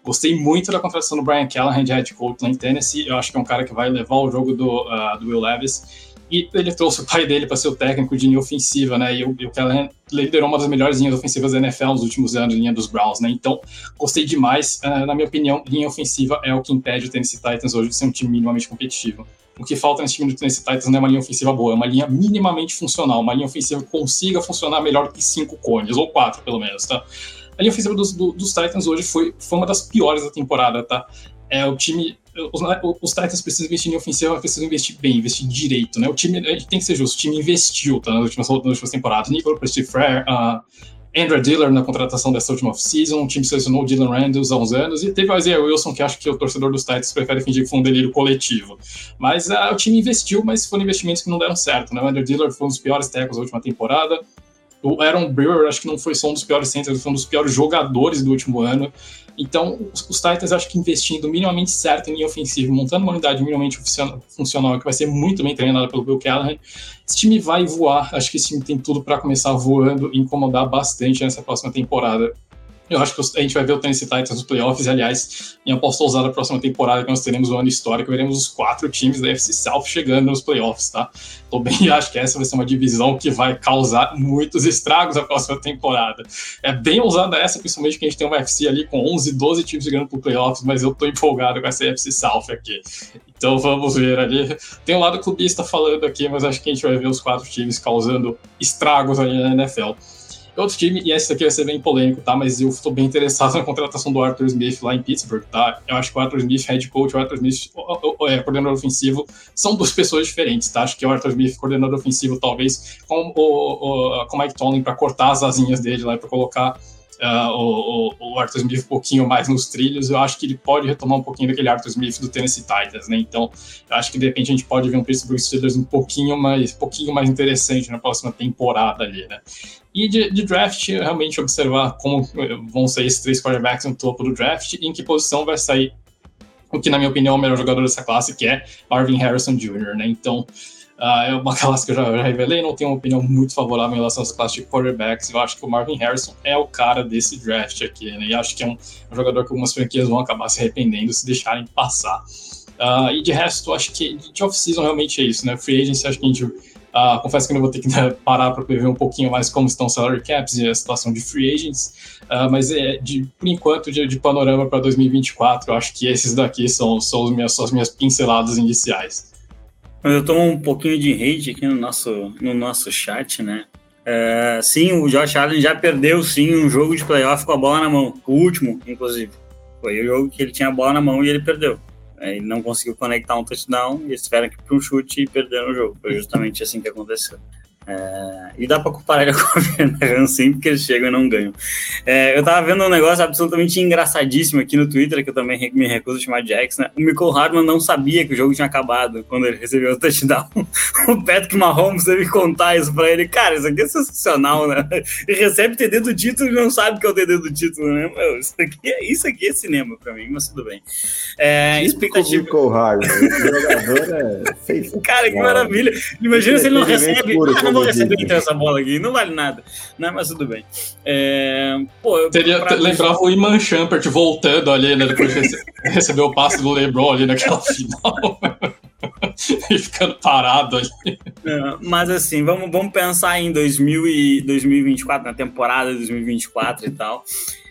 Gostei muito da contratação do Brian Callahan de head coach lá em Tennessee. Eu acho que é um cara que vai levar o jogo do, uh, do Will Levis. E ele trouxe o pai dele para ser o técnico de linha ofensiva, né? E o, e o Callahan liderou uma das melhores linhas ofensivas da NFL nos últimos anos, linha dos Browns, né? Então, gostei demais. Uh, na minha opinião, linha ofensiva é o que impede o Tennessee Titans hoje de ser um time minimamente competitivo. O que falta nesse time do Tennessee Titans não é uma linha ofensiva boa, é uma linha minimamente funcional, uma linha ofensiva que consiga funcionar melhor que cinco cones, ou quatro pelo menos, tá? A linha ofensiva dos, do, dos Titans hoje foi, foi uma das piores da temporada, tá? É, o time os, os, Titans precisam investir em ofensiva, mas precisam investir bem, investir direito, né? O time, gente tem que ser justo, o time investiu tá, nas, últimas, nas últimas temporadas. Nicolas Prestige Frere, uh, Andrew Diller na contratação dessa última off-season, o time selecionou o Dylan Randles há uns anos, e teve o Isaiah Wilson, que acho que o torcedor dos Titans prefere fingir que foi um delírio coletivo. Mas uh, o time investiu, mas foram investimentos que não deram certo, né? O Andrew Diller foi um dos piores tackles da última temporada, o Aaron Brewer, acho que não foi só um dos piores centers, foi um dos piores jogadores do último ano. Então, os, Titans, acho que investindo minimamente certo em linha ofensiva, montando uma unidade minimamente funcional, que vai ser muito bem treinada pelo Bill Callahan, esse time vai voar. Acho que esse time tem tudo para começar voando e incomodar bastante nessa próxima temporada. Eu acho que a gente vai ver o Tennessee Titans nos playoffs, e aliás, minha aposta ousada na próxima temporada, que nós teremos um ano histórico, veremos os quatro times da FC South chegando nos playoffs, tá? Tô bem, <laughs> acho que essa vai ser uma divisão que vai causar muitos estragos na próxima temporada. É bem ousada essa, principalmente que a gente tem uma FC ali com 11, 12 times chegando pro playoffs, mas eu tô empolgado com essa FC South aqui. Então vamos ver ali. Tem um lado clubista falando aqui, mas acho que a gente vai ver os quatro times causando estragos ali na NFL. Outro time, e esse aqui vai ser bem polêmico, tá? Mas eu estou bem interessado <laughs> na contratação do Arthur Smith lá em Pittsburgh, tá? Eu acho que o Arthur Smith, head coach, o Arthur Smith, é, coordenador ofensivo, são duas pessoas diferentes, tá? Acho que o Arthur Smith, coordenador ofensivo, talvez, com o, o, com o Mike Tomlin para cortar as asinhas dele lá, para colocar uh, o, o, Arthur Smith um pouquinho mais nos trilhos, eu acho que ele pode retomar um pouquinho daquele Arthur Smith do Tennessee Titans, né? Então, eu acho que de repente a gente pode ver um Pittsburgh Steelers um pouquinho mais, um pouquinho mais interessante na próxima temporada ali, né? E de, de, draft, realmente observar como vão ser esses três quarterbacks no topo do draft e em que posição vai sair o que, na minha opinião, é o melhor jogador dessa classe, que é Marvin Harrison Jr., né? Então, Uh, é uma <laughs> classe que eu já, revelei, não tenho uma opinião muito favorável em relação às classes de quarterbacks. Eu acho que o Marvin Harrison é o cara desse draft aqui, né? E acho que é um, um jogador que algumas franquias vão acabar se arrependendo se deixarem passar. Uh, e de resto, acho que de off-season realmente é isso, né? Free agency, acho que a gente. Uh, confesso que não vou ter que né, parar para ver um pouquinho mais como estão os salary caps e a situação de free agents, uh, mas é, de, por enquanto, de, de panorama para 2024, eu acho que esses daqui são, são, as minhas, são as minhas pinceladas iniciais. Eu tomo um pouquinho de hate aqui no nosso, no nosso chat, né? É, sim, o Josh Allen já perdeu, sim, um jogo de playoff com a bola na mão. O último, inclusive. Foi o jogo que ele tinha a bola na mão e ele perdeu. É, ele não conseguiu conectar um touchdown, eles tiveram que para um chute e perderam o jogo. Foi justamente assim que aconteceu. É, e dá para comparar ele <laughs> com a Fernanda sim, porque eles chegam e não ganham. É, eu tava vendo um negócio absolutamente engraçadíssimo aqui no Twitter, que eu também me recuso a chamar de X, né? O Michael Hardman não sabia que o jogo tinha acabado quando ele recebeu o touchdown. <laughs> o Patrick Mahomes teve que contar isso pra ele. Cara, isso aqui é sensacional, né? Ele recebe o TD do título e não sabe que é o TD do título, né? Meu, isso, aqui é, isso aqui é cinema pra mim, mas tudo bem. É, expectativa. Michael Hardman, jogador é <laughs> Cara, que maravilha. Imagina se ele não recebe. Ah, vou receber então essa bola aqui, não vale nada. Não, mas tudo bem. É, pô, eu Teria, lembrava o Iman Champert voltando ali, né? Depois de <laughs> receber o passe do LeBron ali naquela final. <laughs> e ficando parado ali. É, mas assim, vamos, vamos pensar em 2000 e 2024, na temporada de 2024 e tal.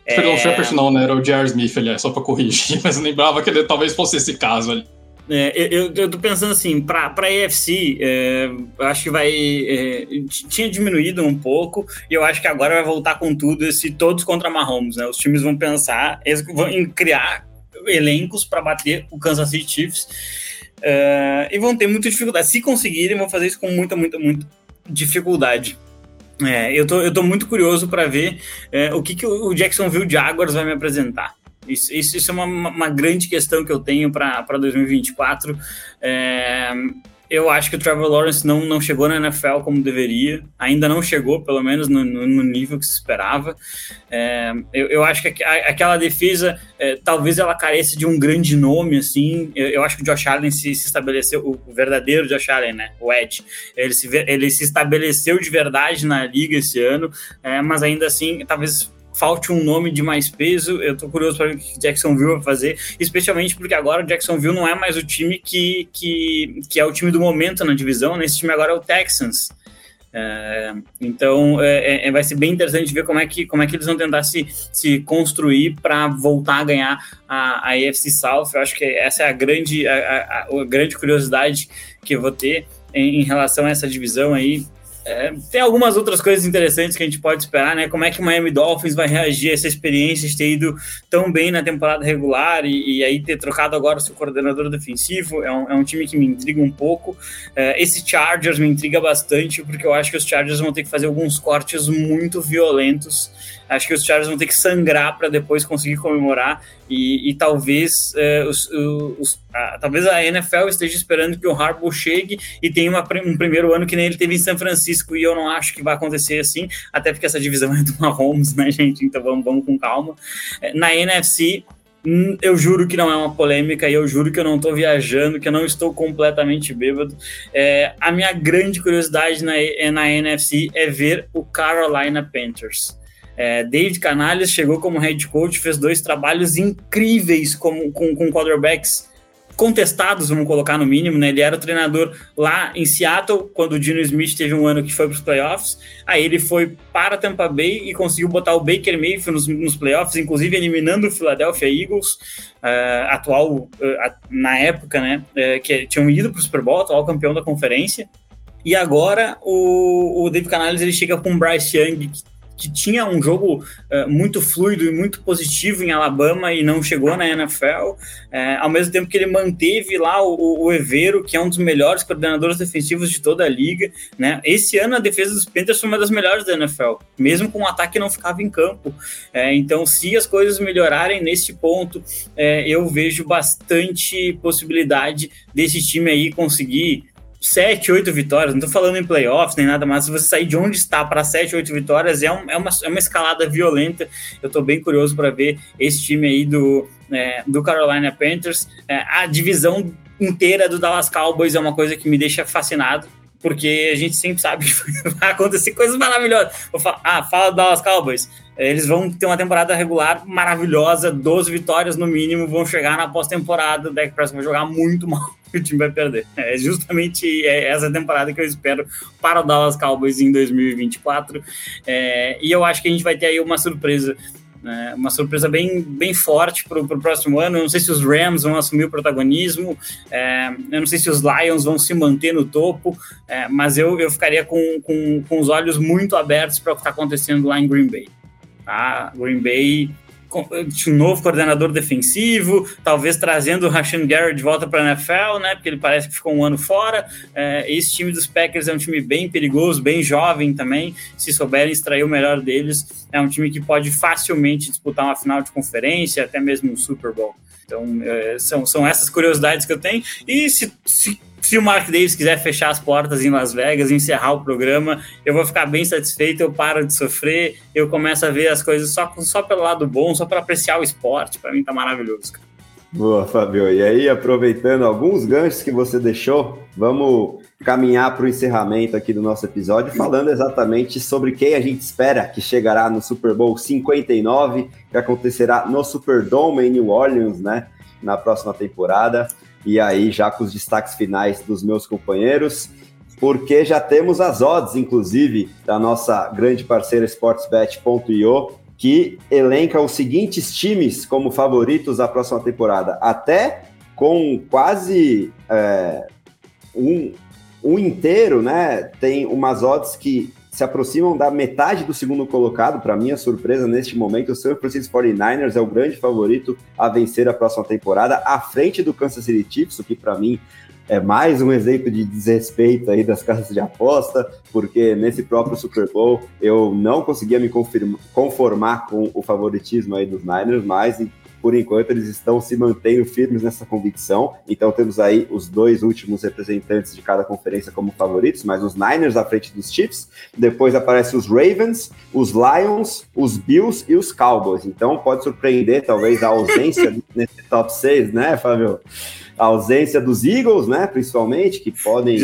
É... o Shepard não, né? Era o J.R. Smith, ali, só pra corrigir, <laughs> mas eu lembrava que ele talvez fosse esse caso ali. É, eu, eu tô pensando assim, para a EFC, é, acho que vai. É, tinha diminuído um pouco, e eu acho que agora vai voltar com tudo esse todos contra Mahomes, né? Os times vão pensar eles vão criar elencos para bater o Kansas City Chiefs. É, e vão ter muita dificuldade. Se conseguirem, vão fazer isso com muita, muita, muita dificuldade. É, eu, tô, eu tô muito curioso para ver é, o que, que o Jacksonville Jaguars vai me apresentar. Isso, isso, isso é uma, uma, grande questão que eu tenho para 2024. É, eu acho que o Trevor Lawrence não, não chegou na NFL como deveria, ainda não chegou, pelo menos no, no nível que se esperava. É, eu, eu, acho que aquela defesa, é, talvez ela careça de um grande nome, assim. Eu, eu acho que o Josh Allen se, se, estabeleceu, o verdadeiro Josh Allen, né? O Ed, ele se, ele se estabeleceu de verdade na liga esse ano, é, mas ainda assim, talvez falte um nome de mais peso. Eu tô curioso para ver o que Jacksonville vai fazer, especialmente porque agora o Jacksonville não é mais o time que, que, que é o time do momento na divisão, né? Esse time agora é o Texans. É, então é, é, vai ser bem interessante ver como é que, como é que eles vão tentar se, se construir para voltar a ganhar a, a AFC South. Eu acho que essa é a grande, a, a, a grande curiosidade que eu vou ter em, em relação a essa divisão aí. É, tem algumas outras coisas interessantes que a gente pode esperar, né? Como é que o Miami Dolphins vai reagir a essa experiência de ter ido tão bem na temporada regular e, e aí ter trocado agora o seu coordenador defensivo? É um, é um time que me intriga um pouco. É, esse Chargers me intriga bastante, porque eu acho que os Chargers vão ter que fazer alguns cortes muito violentos Acho que os Chargers vão ter que sangrar para depois conseguir comemorar e, e talvez é, os, os, a, talvez a NFL esteja esperando que o Harbaugh chegue e tenha uma, um primeiro ano que nem ele teve em São Francisco e eu não acho que vai acontecer assim, até porque essa divisão <laughs> é do Mahomes, né, gente? Então vamos, vamos com calma. É, na NFC hum, eu juro que não é uma polêmica e eu juro que eu não estou viajando, que eu não estou completamente bêbado. É, a minha grande curiosidade na, na NFC é ver o Carolina Panthers. É, David Canales chegou como head coach, fez dois trabalhos incríveis com, com, com quarterbacks contestados, vamos colocar no mínimo, né? Ele era o treinador lá em Seattle, quando o Dino Smith teve um ano que foi para os playoffs. Aí ele foi para Tampa Bay e conseguiu botar o Baker Mayfield nos, nos playoffs, inclusive eliminando o Philadelphia Eagles, uh, atual, uh, na época, né? Uh, que tinham ido para o Super Bowl, atual campeão da conferência. E agora o, o David Canales ele chega com o Bryce Young, que que tinha um jogo uh, muito fluido e muito positivo em Alabama e não chegou na NFL, uh, eh, ao mesmo tempo que ele manteve lá o, o Evero, que é um dos melhores coordenadores defensivos de toda a liga. Né? Esse ano a defesa dos Panthers foi uma das melhores da NFL, mesmo com o ataque não ficava em campo. Uh, então, se as coisas melhorarem nesse ponto, eu vejo bastante possibilidade desse time aí conseguir sete, oito vitórias, não tô falando em playoffs nem nada, mas se você sair de onde está para sete, oito vitórias, é, um, é, uma, é uma escalada violenta. Eu tô bem curioso para ver esse time aí do, é, do Carolina Panthers. É, a divisão inteira do Dallas Cowboys é uma coisa que me deixa fascinado. Porque a gente sempre sabe <laughs> que vai acontecer coisas maravilhosas. ah, fala do Dallas Cowboys. Eles vão ter uma temporada regular maravilhosa, 12 vitórias no mínimo, vão chegar na pós-temporada, o Dak Prescott vai jogar muito mal <laughs> o time vai perder. É justamente essa temporada que eu espero para o Dallas Cowboys em 2024. É, e eu acho que a gente vai ter aí uma surpresa. Né, uma surpresa bem, bem forte para o próximo ano. Eu não sei se os Rams vão assumir o protagonismo, é, eu não sei se os Lions vão se manter no topo, é, mas eu, eu ficaria com, com, com os olhos muito abertos para o que está acontecendo lá em Green Bay. Tá? Green Bay um novo coordenador defensivo, talvez trazendo o Rashan Garrett de volta para a NFL, né? Porque ele parece que ficou um ano fora. É, esse time dos Packers é um time bem perigoso, bem jovem também. Se souberem extrair o melhor deles, é um time que pode facilmente disputar uma final de conferência, até mesmo um Super Bowl. Então, é, são, são essas curiosidades que eu tenho. E se, se se o Mark Davis quiser fechar as portas em Las Vegas, encerrar o programa, eu vou ficar bem satisfeito, eu paro de sofrer, eu começo a ver as coisas só, só pelo lado bom, só para apreciar o esporte. Para mim tá maravilhoso, cara. Boa, Fabio. E aí, aproveitando alguns ganchos que você deixou, vamos caminhar para o encerramento aqui do nosso episódio, falando exatamente sobre quem a gente espera que chegará no Super Bowl 59, que acontecerá no Superdome em New Orleans, né? Na próxima temporada. E aí, já com os destaques finais dos meus companheiros, porque já temos as odds, inclusive, da nossa grande parceira SportsBet.io, que elenca os seguintes times como favoritos da próxima temporada. Até com quase é, um, um inteiro, né? Tem umas odds que se aproximam da metade do segundo colocado. Para minha surpresa, neste momento, o San Francisco 49ers é o grande favorito a vencer a próxima temporada, à frente do Kansas City Chiefs, o que para mim é mais um exemplo de desrespeito aí das casas de aposta, porque nesse próprio Super Bowl eu não conseguia me conformar com o favoritismo aí dos Niners, mas por enquanto eles estão se mantendo firmes nessa convicção. Então temos aí os dois últimos representantes de cada conferência como favoritos, mas os Niners à frente dos Chiefs. Depois aparecem os Ravens, os Lions, os Bills e os Cowboys. Então pode surpreender talvez a ausência <laughs> nesse top 6, né, Fábio? A ausência dos Eagles, né, principalmente, que podem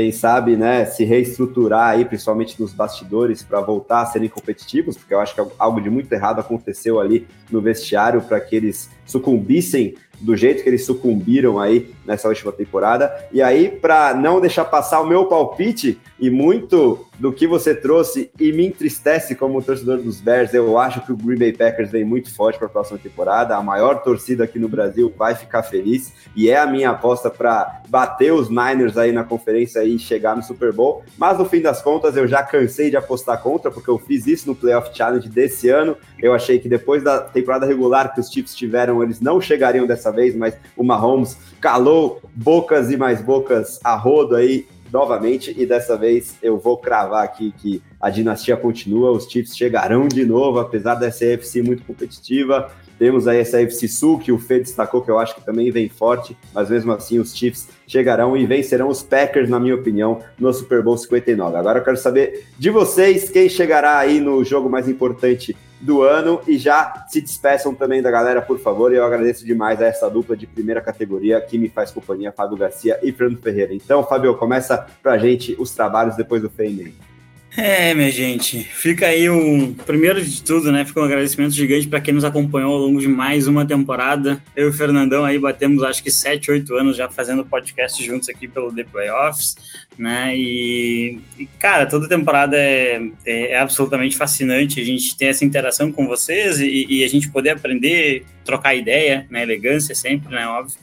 quem sabe, né, se reestruturar aí, principalmente nos bastidores, para voltar a serem competitivos, porque eu acho que algo de muito errado aconteceu ali no vestiário para que eles sucumbissem do jeito que eles sucumbiram aí nessa última temporada. E aí, para não deixar passar o meu palpite e muito do que você trouxe e me entristece como torcedor dos Bears, eu acho que o Green Bay Packers vem muito forte para a próxima temporada. A maior torcida aqui no Brasil vai ficar feliz e é a minha aposta para bater os Niners aí na conferência e chegar no Super Bowl. Mas no fim das contas, eu já cansei de apostar contra porque eu fiz isso no Playoff Challenge desse ano. Eu achei que depois da temporada regular que os Chiefs tiveram, eles não chegariam dessa vez, mas o Mahomes calou bocas e mais bocas a rodo aí novamente e dessa vez eu vou cravar aqui que a dinastia continua, os Chiefs chegarão de novo, apesar dessa AFC muito competitiva. Temos aí essa AFC Sul que o Fê destacou que eu acho que também vem forte, mas mesmo assim os Chiefs chegarão e vencerão os Packers, na minha opinião, no Super Bowl 59. Agora eu quero saber de vocês quem chegará aí no jogo mais importante do ano e já se despeçam também da galera, por favor. E eu agradeço demais a essa dupla de primeira categoria que me faz companhia, Fábio Garcia e Fernando Ferreira. Então, Fábio, começa pra gente os trabalhos depois do Feinem. É, minha gente, fica aí um primeiro de tudo, né? Fica um agradecimento gigante para quem nos acompanhou ao longo de mais uma temporada. Eu e o Fernandão aí batemos acho que 7, 8 anos já fazendo podcast juntos aqui pelo The Playoffs, né? E, e cara, toda temporada é, é, é, absolutamente fascinante. A gente tem essa interação com vocês e, e a gente poder aprender, trocar ideia, né? Elegância sempre, né? Óbvio.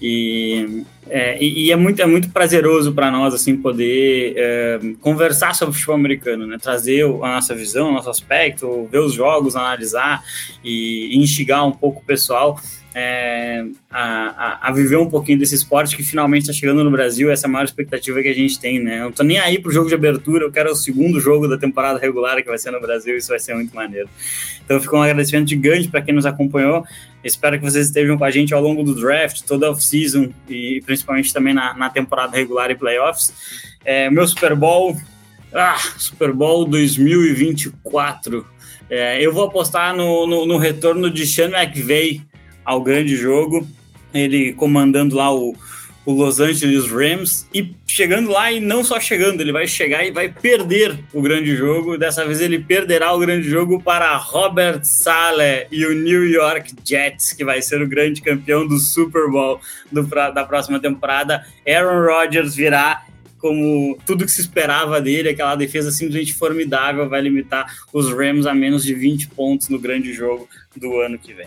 E é, e, é muito, é muito prazeroso para nós assim poder é, conversar sobre o futebol americano, né? trazer a nossa visão, o nosso aspecto, ver os jogos, analisar e, instigar um pouco o pessoal é, a, a, viver um pouquinho desse esporte que finalmente está chegando no Brasil, essa é a maior expectativa que a gente tem, né? Eu não tô nem aí pro jogo de abertura, eu quero o segundo jogo da temporada regular que vai ser no Brasil, isso vai ser muito maneiro. Então fica um agradecimento gigante para quem nos acompanhou. Espero que vocês estejam com a gente ao longo do draft, toda a off-season e principalmente também na, na temporada regular e playoffs. É, meu Super Bowl, ah, Super Bowl 2024. É, eu vou apostar no, no, no retorno de Sean McVay ao grande jogo, ele comandando lá o, o Los Angeles Rams e chegando lá e não só chegando, ele vai chegar e vai perder o grande jogo. Dessa vez ele perderá o grande jogo para Robert Saleh e o New York Jets, que vai ser o grande campeão do Super Bowl do, da próxima temporada. Aaron Rodgers virá como tudo que se esperava dele, aquela defesa simplesmente formidável, vai limitar os Rams a menos de 20 pontos no grande jogo do ano que vem.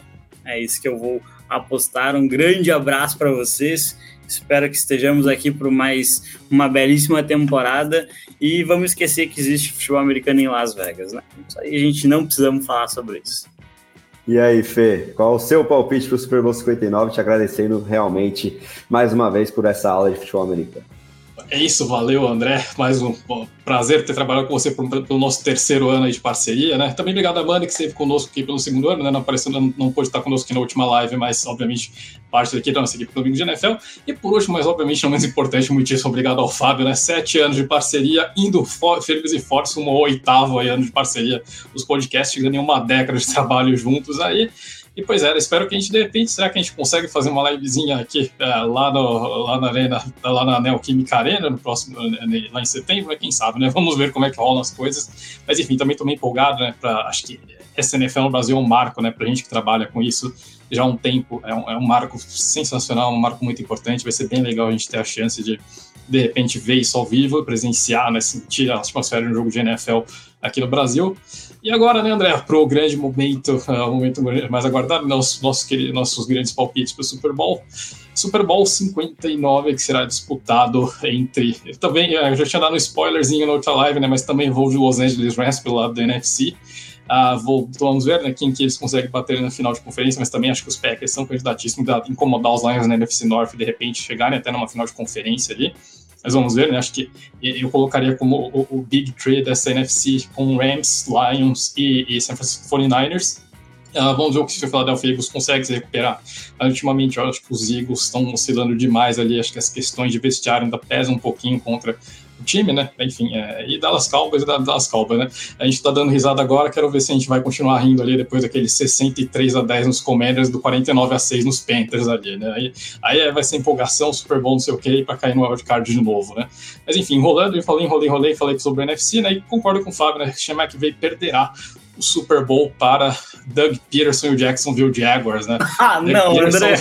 É isso que eu vou apostar. Um grande abraço para vocês. Espero que estejamos aqui por mais uma belíssima temporada e vamos esquecer que existe futebol americano em Las Vegas, né? Isso aí a gente não precisamos falar sobre isso. E aí, Fê, qual o seu palpite para o Super Bowl 59? Te agradecendo realmente mais uma vez por essa aula de futebol americano. É isso, valeu, André. Mais um prazer ter trabalhado com você pelo nosso terceiro ano de parceria, né? Também obrigado a Amanda, que esteve conosco aqui pelo segundo ano, né? Não, apareceu, não, não pôde estar conosco aqui na última live, mas obviamente parte daqui da nossa equipe do Domingo de NFL. E por último, mas obviamente não menos importante, muitíssimo obrigado ao Fábio, né? Sete anos de parceria, indo firmes e fortes, um oitavo aí, ano de parceria, os podcasts, em uma década de trabalho juntos aí. E pois é, espero que a gente, de repente, será que a gente consegue fazer uma livezinha aqui é, lá, no, lá na Arena, lá na Neoquímica Arena, no próximo, né, né, lá em setembro, né, quem sabe, né? Vamos ver como é que rolam as coisas. Mas enfim, também estou meio empolgado, né? Pra, acho que essa NFL no Brasil é um marco, né? Pra gente que trabalha com isso. já há um tempo. É um, é um marco sensacional, um marco muito importante. Vai ser bem legal a gente ter a chance de, de repente, ver isso ao vivo, presenciar, né, sentir a atmosfera de um jogo de NFL aqui no Brasil. E agora, né, André, para o grande momento, uh, o momento mais aguardado, nossos, nossos, nossos grandes palpites para o Super Bowl. Super Bowl 59, que será disputado entre. Também, eu já tinha dado um spoilerzinho na outra live, né? Mas também vou de Los Angeles Rams pelo lado do NFC. Uh, vou, vamos ver né, quem que eles conseguem bater na final de conferência, mas também acho que os Packers são candidatíssimos a incomodar os Lions na NFC North e de repente chegarem até numa final de conferência ali. Mas vamos ver, né? Acho que eu colocaria como o, o Big Three dessa NFC com Rams, Lions e, e San Francisco 49ers. Uh, vamos ver o que o Philadelphia Eagles consegue se recuperar. Mas, ultimamente, eu acho que os Eagles estão oscilando demais ali. Acho que as questões de vestiário ainda pesam um pouquinho contra o time, né? Enfim, é, e Dallas Cowboys e Dallas Cowboys, né? A gente tá dando risada agora, quero ver se a gente vai continuar rindo ali depois daquele 63 a 10 nos Commanders, do 49 a 6 nos Panthers ali, né? Aí, aí vai ser empolgação, Super Bowl, não sei o que, para cair no wildcard de novo, né? Mas enfim, enrolando, eu falei, enrolei, enrolei, falei sobre o NFC, né? E concordo com o Fábio, né? Chama que veio perderá o Super Bowl para Doug Peterson e o Jacksonville Jaguars, né? <laughs> Ah, não, Peterson... André.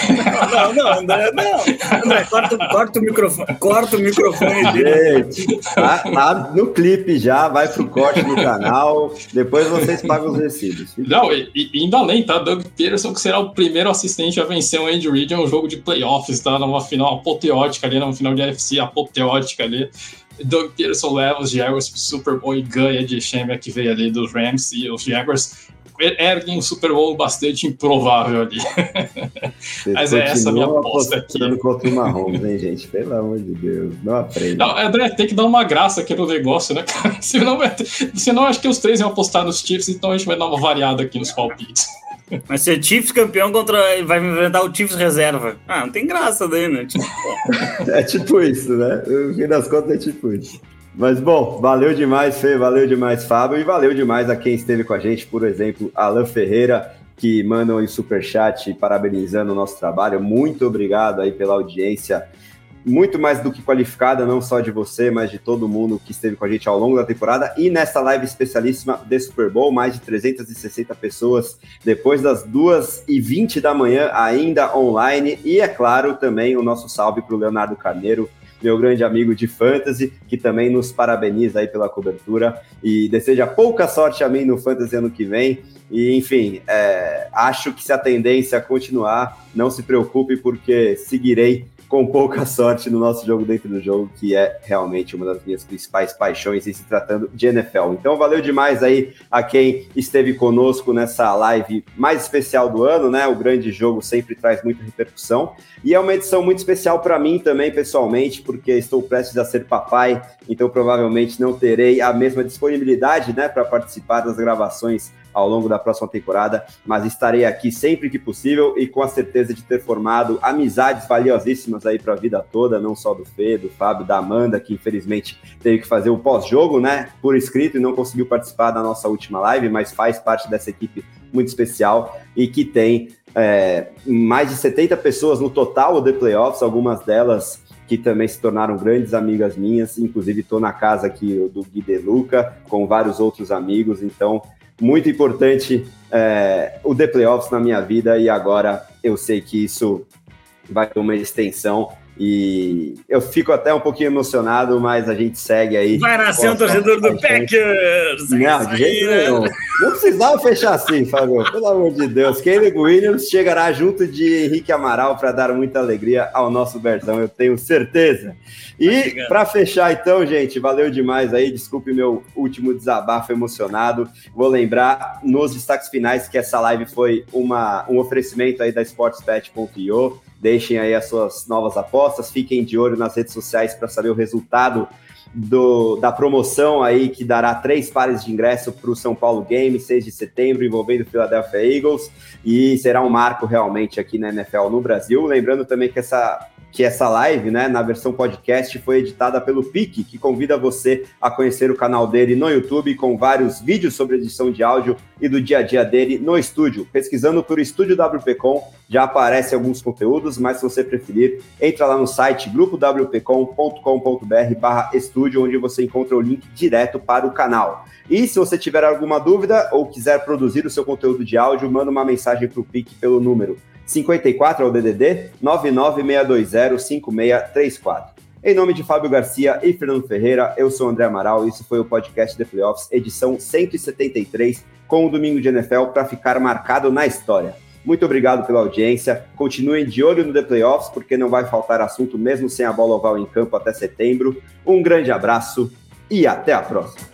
Não, não, André, não. André, corta, corta o microfone. Corta o microfone Gente, tá, tá, no clipe já, vai pro corte no canal, depois vocês pagam os recibos. Não, e, e ainda além, tá? Doug Peterson, que será o primeiro assistente a vencer o Andy Reid em um jogo de playoffs, tá? Numa final apoteótica ali, numa final de NFC apoteótica ali. Doug Peterson leva os Jaguars pro Super Bowl e ganha de Shemia que veio ali dos Rams e os Jaguars erguem um Super Bowl bastante improvável ali. Mas é essa a minha aposta aqui. contra o Mahomes, hein, gente? Pelo amor de Deus, não aprende. Não, André, tem que dar uma graça aqui no negócio, né, cara? <laughs> Senão, senão acho que os três iam apostar nos Chiefs, então a gente vai dar uma variada aqui nos palpites. Vai ser Chiefs campeão contra. Vai enfrentar o Chiefs reserva. Ah, não tem graça daí, né? Tipo... <laughs> é tipo isso, né? No fim das contas é tipo isso. Mas bom, valeu demais, Fê, valeu demais, Fábio, e valeu demais a quem esteve com a gente, por exemplo, Alan Ferreira, que mandam em superchat parabenizando o nosso trabalho. Muito obrigado aí pela audiência muito mais do que qualificada, não só de você, mas de todo mundo que esteve com a gente ao longo da temporada e nessa live especialíssima de Super Bowl, mais de 360 pessoas depois das 2h20 da manhã, ainda online. E é claro, também o nosso salve para o Leonardo Carneiro, meu grande amigo de fantasy, que também nos parabeniza aí pela cobertura e deseja pouca sorte a mim no fantasy ano que vem. E enfim, é, acho que se a tendência continuar, não se preocupe, porque seguirei com pouca sorte no nosso jogo dentro do jogo, que é realmente uma das minhas principais paixões em se tratando de NFL. Então, valeu demais aí a quem esteve conosco nessa live mais especial do ano, né? O grande jogo sempre traz muita repercussão e é uma edição muito especial para mim também, pessoalmente, porque estou prestes a ser papai, então provavelmente não terei a mesma disponibilidade, né, para participar das gravações ao longo da próxima temporada, mas estarei aqui sempre que possível e com a certeza de ter formado amizades valiosíssimas aí para a vida toda, não só do Fê, do Fábio, da Amanda, que infelizmente teve que fazer o pós-jogo, né, por escrito e não conseguiu participar da nossa última live, mas faz parte dessa equipe muito especial e que tem é, mais de 70 pessoas no total de playoffs, algumas delas que também se tornaram grandes amigas minhas, inclusive estou na casa aqui do Gui De Luca, com vários outros amigos, então muito importante é, o The Playoffs na minha vida e agora eu sei que isso vai ter uma extensão e eu fico até um pouquinho emocionado, mas a gente segue aí. Vai nascer um torcedor do Packers! Não, de jeito nenhum. Não precisava fechar assim, Fábio. Pelo amor de Deus. Caleb Williams chegará junto de Henrique Amaral para dar muita alegria ao nosso Bertão, eu tenho certeza. E para fechar, então, gente, valeu demais aí. Desculpe meu último desabafo emocionado. Vou lembrar nos destaques finais que essa live foi uma, um oferecimento aí da SportsBet.io Deixem aí as suas novas apostas, fiquem de olho nas redes sociais para saber o resultado do, da promoção aí que dará três pares de ingresso para o São Paulo Game, 6 de setembro, envolvendo o Philadelphia Eagles, e será um marco realmente aqui na NFL no Brasil. Lembrando também que essa que essa live, né, na versão podcast, foi editada pelo Pique, que convida você a conhecer o canal dele no YouTube com vários vídeos sobre edição de áudio e do dia a dia dele no estúdio. Pesquisando por Estúdio WPcom, já aparecem alguns conteúdos, mas se você preferir, entra lá no site grupowpcom.com.br barra estúdio, onde você encontra o link direto para o canal. E se você tiver alguma dúvida ou quiser produzir o seu conteúdo de áudio, manda uma mensagem para o Pique pelo número 54 é o DDD 996205634. Em nome de Fábio Garcia e Fernando Ferreira, eu sou André Amaral e isso foi o podcast The Playoffs, edição 173, com o Domingo de NFL para ficar marcado na história. Muito obrigado pela audiência. Continuem de olho no The Playoffs, porque não vai faltar assunto mesmo sem a bola oval em campo até setembro. Um grande abraço e até a próxima.